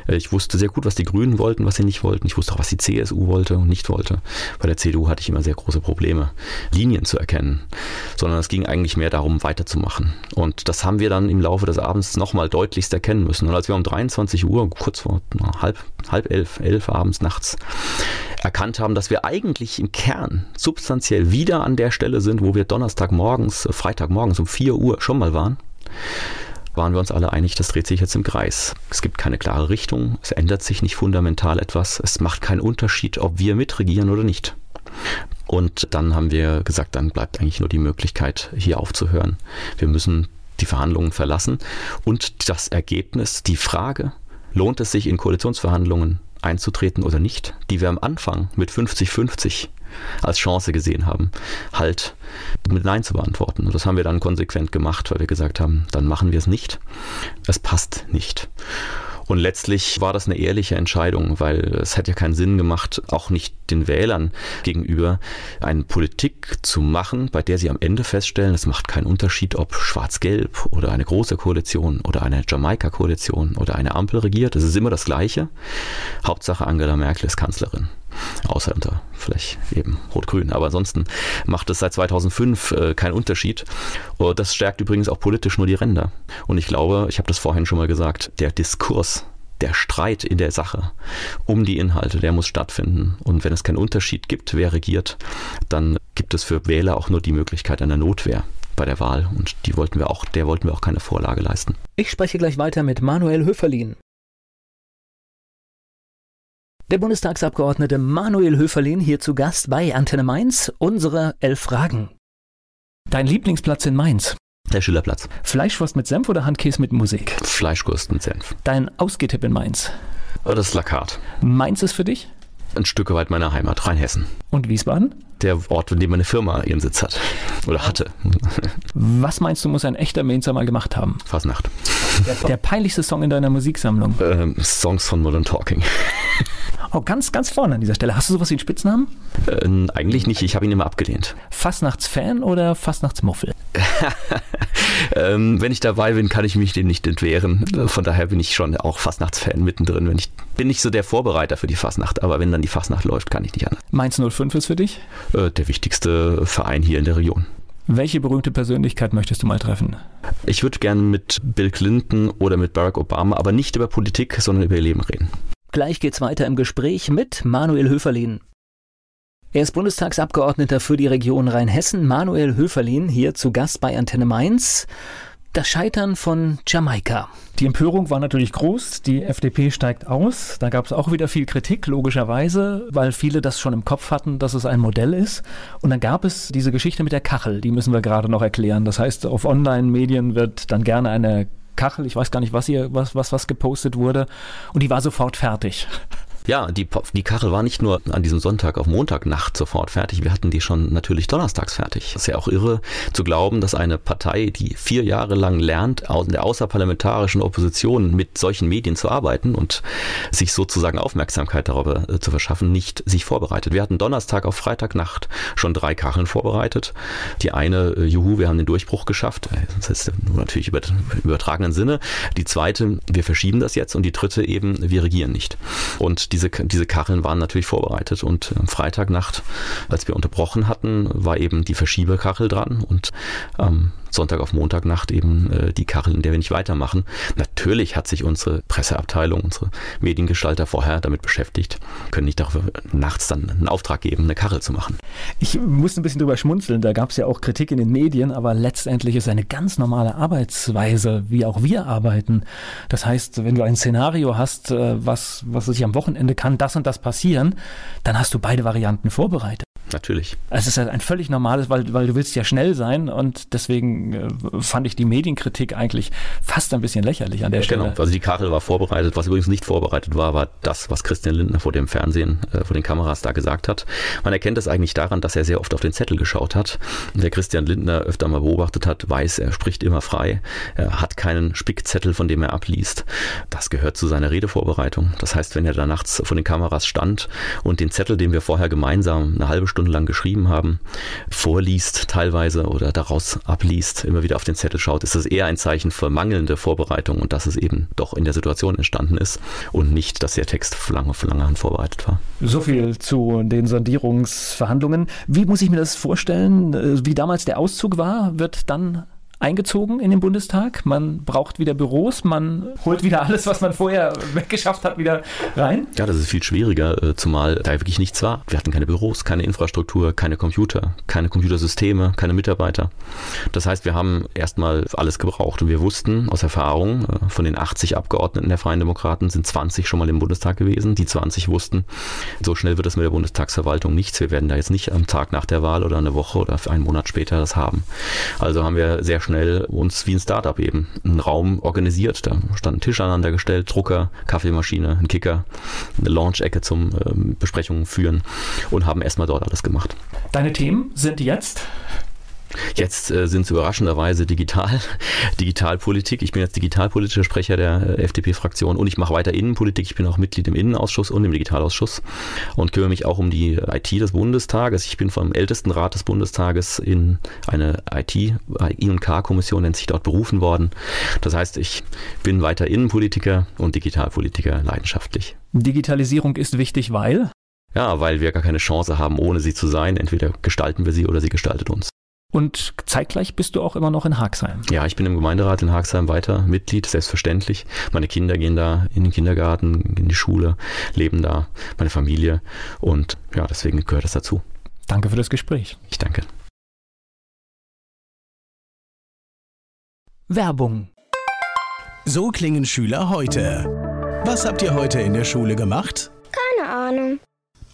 Ich wusste sehr gut, was die Grünen wollten, was sie nicht wollten. Ich wusste auch, was die CSU wollte und nicht wollte. Bei der CDU hatte ich immer sehr große Probleme, Linien zu erkennen, sondern es ging eigentlich mehr darum, weiterzumachen. Und das das haben wir dann im Laufe des Abends nochmal deutlichst erkennen müssen. Und als wir um 23 Uhr, kurz vor na, halb, halb elf, elf abends nachts, erkannt haben, dass wir eigentlich im Kern substanziell wieder an der Stelle sind, wo wir Donnerstagmorgens, Freitagmorgens um 4 Uhr schon mal waren, waren wir uns alle einig, das dreht sich jetzt im Kreis. Es gibt keine klare Richtung, es ändert sich nicht fundamental etwas, es macht keinen Unterschied, ob wir mitregieren oder nicht. Und dann haben wir gesagt, dann bleibt eigentlich nur die Möglichkeit, hier aufzuhören. Wir müssen die Verhandlungen verlassen. Und das Ergebnis, die Frage, lohnt es sich in Koalitionsverhandlungen einzutreten oder nicht, die wir am Anfang mit 50-50 als Chance gesehen haben, halt mit Nein zu beantworten. Und das haben wir dann konsequent gemacht, weil wir gesagt haben, dann machen wir es nicht. Es passt nicht. Und letztlich war das eine ehrliche Entscheidung, weil es hat ja keinen Sinn gemacht, auch nicht den Wählern gegenüber, eine Politik zu machen, bei der sie am Ende feststellen, es macht keinen Unterschied, ob schwarz-gelb oder eine große Koalition oder eine Jamaika-Koalition oder eine Ampel regiert. Es ist immer das Gleiche. Hauptsache Angela Merkel ist Kanzlerin. Außer unter vielleicht eben Rot-Grün. Aber ansonsten macht es seit 2005 äh, keinen Unterschied. Und das stärkt übrigens auch politisch nur die Ränder. Und ich glaube, ich habe das vorhin schon mal gesagt, der Diskurs der Streit in der Sache um die Inhalte, der muss stattfinden. Und wenn es keinen Unterschied gibt, wer regiert, dann gibt es für Wähler auch nur die Möglichkeit einer Notwehr bei der Wahl. Und die wollten wir auch, der wollten wir auch keine Vorlage leisten. Ich spreche gleich weiter mit Manuel Höferlin. Der Bundestagsabgeordnete Manuel Höferlin hier zu Gast bei Antenne Mainz. Unsere elf Fragen. Dein Lieblingsplatz in Mainz? Der Schillerplatz. Fleischwurst mit Senf oder Handkäse mit Musik? Fleischwurst mit Senf. Dein Ausgehtipp in Mainz? Das Lakat. Mainz ist für dich? Ein Stück weit meiner Heimat, Rheinhessen. Und Wiesbaden? Der Ort, in dem meine Firma ihren Sitz hat. Oder hatte. Was meinst du, muss ein echter Mainzer mal gemacht haben? Fasnacht. Der, der peinlichste Song in deiner Musiksammlung? Ähm, Songs von Modern Talking. Oh, ganz, ganz vorne an dieser Stelle. Hast du sowas wie einen Spitznamen? Äh, eigentlich nicht, ich habe ihn immer abgelehnt. Fastnachtsfan oder Fastnachtsmuffel? ähm, wenn ich dabei bin, kann ich mich dem nicht entwehren. Von daher bin ich schon auch Fastnachtsfan mittendrin. Wenn ich bin nicht so der Vorbereiter für die Fastnacht, aber wenn dann die Fastnacht läuft, kann ich nicht anders. Mainz 05 ist für dich? Äh, der wichtigste Verein hier in der Region. Welche berühmte Persönlichkeit möchtest du mal treffen? Ich würde gerne mit Bill Clinton oder mit Barack Obama, aber nicht über Politik, sondern über ihr Leben reden. Gleich geht's weiter im Gespräch mit Manuel Höferlin. Er ist Bundestagsabgeordneter für die Region Rheinhessen, Manuel Höferlin, hier zu Gast bei Antenne Mainz. Das Scheitern von Jamaika. Die Empörung war natürlich groß. Die FDP steigt aus. Da gab es auch wieder viel Kritik, logischerweise, weil viele das schon im Kopf hatten, dass es ein Modell ist. Und dann gab es diese Geschichte mit der Kachel. Die müssen wir gerade noch erklären. Das heißt, auf Online-Medien wird dann gerne eine Kachel, ich weiß gar nicht, was hier, was, was, was gepostet wurde. Und die war sofort fertig. Ja, die, die Kachel war nicht nur an diesem Sonntag auf Montagnacht sofort fertig, wir hatten die schon natürlich donnerstags fertig. Das ist ja auch irre zu glauben, dass eine Partei, die vier Jahre lang lernt, in der außerparlamentarischen Opposition mit solchen Medien zu arbeiten und sich sozusagen Aufmerksamkeit darüber äh, zu verschaffen, nicht sich vorbereitet. Wir hatten Donnerstag auf Freitagnacht schon drei Kacheln vorbereitet. Die eine, äh, juhu, wir haben den Durchbruch geschafft. Äh, das ist natürlich über, übertragenen Sinne. Die zweite, wir verschieben das jetzt und die dritte eben, wir regieren nicht. Und die diese, diese Kacheln waren natürlich vorbereitet und am Freitagnacht, als wir unterbrochen hatten, war eben die Verschiebekachel dran und ähm, Sonntag auf Montagnacht eben äh, die Kachel, in der wir nicht weitermachen. Natürlich hat sich unsere Presseabteilung, unsere Mediengestalter vorher damit beschäftigt, können nicht dafür nachts dann einen Auftrag geben, eine Kachel zu machen. Ich muss ein bisschen drüber schmunzeln, da gab es ja auch Kritik in den Medien, aber letztendlich ist eine ganz normale Arbeitsweise, wie auch wir arbeiten. Das heißt, wenn du ein Szenario hast, äh, was, was sich am Wochenende kann, das und das passieren, dann hast du beide Varianten vorbereitet. Natürlich. Es ist ein völlig normales, weil, weil du willst ja schnell sein und deswegen äh, fand ich die Medienkritik eigentlich fast ein bisschen lächerlich an der ja, genau. Stelle. Genau, also die Kachel war vorbereitet. Was übrigens nicht vorbereitet war, war das, was Christian Lindner vor dem Fernsehen, äh, vor den Kameras da gesagt hat. Man erkennt es eigentlich daran, dass er sehr oft auf den Zettel geschaut hat. Wer Christian Lindner öfter mal beobachtet hat, weiß, er spricht immer frei. Er hat keinen Spickzettel, von dem er abliest. Das gehört zu seiner Redevorbereitung. Das heißt, wenn er da nachts vor den Kameras stand und den Zettel, den wir vorher gemeinsam eine halbe Stunde Stunde lang geschrieben haben, vorliest teilweise oder daraus abliest, immer wieder auf den Zettel schaut, ist das eher ein Zeichen für mangelnde Vorbereitung und dass es eben doch in der Situation entstanden ist und nicht, dass der Text für lange, für lange vorbereitet war. So viel zu den Sondierungsverhandlungen. Wie muss ich mir das vorstellen? Wie damals der Auszug war, wird dann eingezogen in den Bundestag. Man braucht wieder Büros, man holt wieder alles, was man vorher weggeschafft hat, wieder rein. Ja, das ist viel schwieriger, äh, zumal da wirklich nichts war. Wir hatten keine Büros, keine Infrastruktur, keine Computer, keine Computersysteme, keine Mitarbeiter. Das heißt, wir haben erstmal alles gebraucht und wir wussten aus Erfahrung, äh, von den 80 Abgeordneten der Freien Demokraten sind 20 schon mal im Bundestag gewesen. Die 20 wussten, so schnell wird es mit der Bundestagsverwaltung nichts. Wir werden da jetzt nicht am Tag nach der Wahl oder eine Woche oder einen Monat später das haben. Also haben wir sehr schnell uns wie ein Startup eben einen Raum organisiert. Da stand ein Tisch aneinander gestellt, Drucker, Kaffeemaschine, ein Kicker, eine Launch-Ecke zum ähm, Besprechungen führen und haben erstmal dort alles gemacht. Deine Themen sind jetzt Jetzt äh, sind es überraschenderweise digital, Digitalpolitik. Ich bin jetzt digitalpolitischer Sprecher der äh, FDP-Fraktion und ich mache weiter Innenpolitik. Ich bin auch Mitglied im Innenausschuss und im Digitalausschuss und kümmere mich auch um die IT des Bundestages. Ich bin vom ältesten Rat des Bundestages in eine IT, I&K-Kommission nennt sich dort berufen worden. Das heißt, ich bin weiter Innenpolitiker und Digitalpolitiker leidenschaftlich. Digitalisierung ist wichtig, weil? Ja, weil wir gar keine Chance haben, ohne sie zu sein. Entweder gestalten wir sie oder sie gestaltet uns. Und zeitgleich bist du auch immer noch in Haxheim. Ja, ich bin im Gemeinderat in Haxheim weiter Mitglied, selbstverständlich. Meine Kinder gehen da in den Kindergarten, in die Schule, leben da, meine Familie und ja, deswegen gehört das dazu. Danke für das Gespräch. Ich danke. Werbung. So klingen Schüler heute. Was habt ihr heute in der Schule gemacht? Keine Ahnung.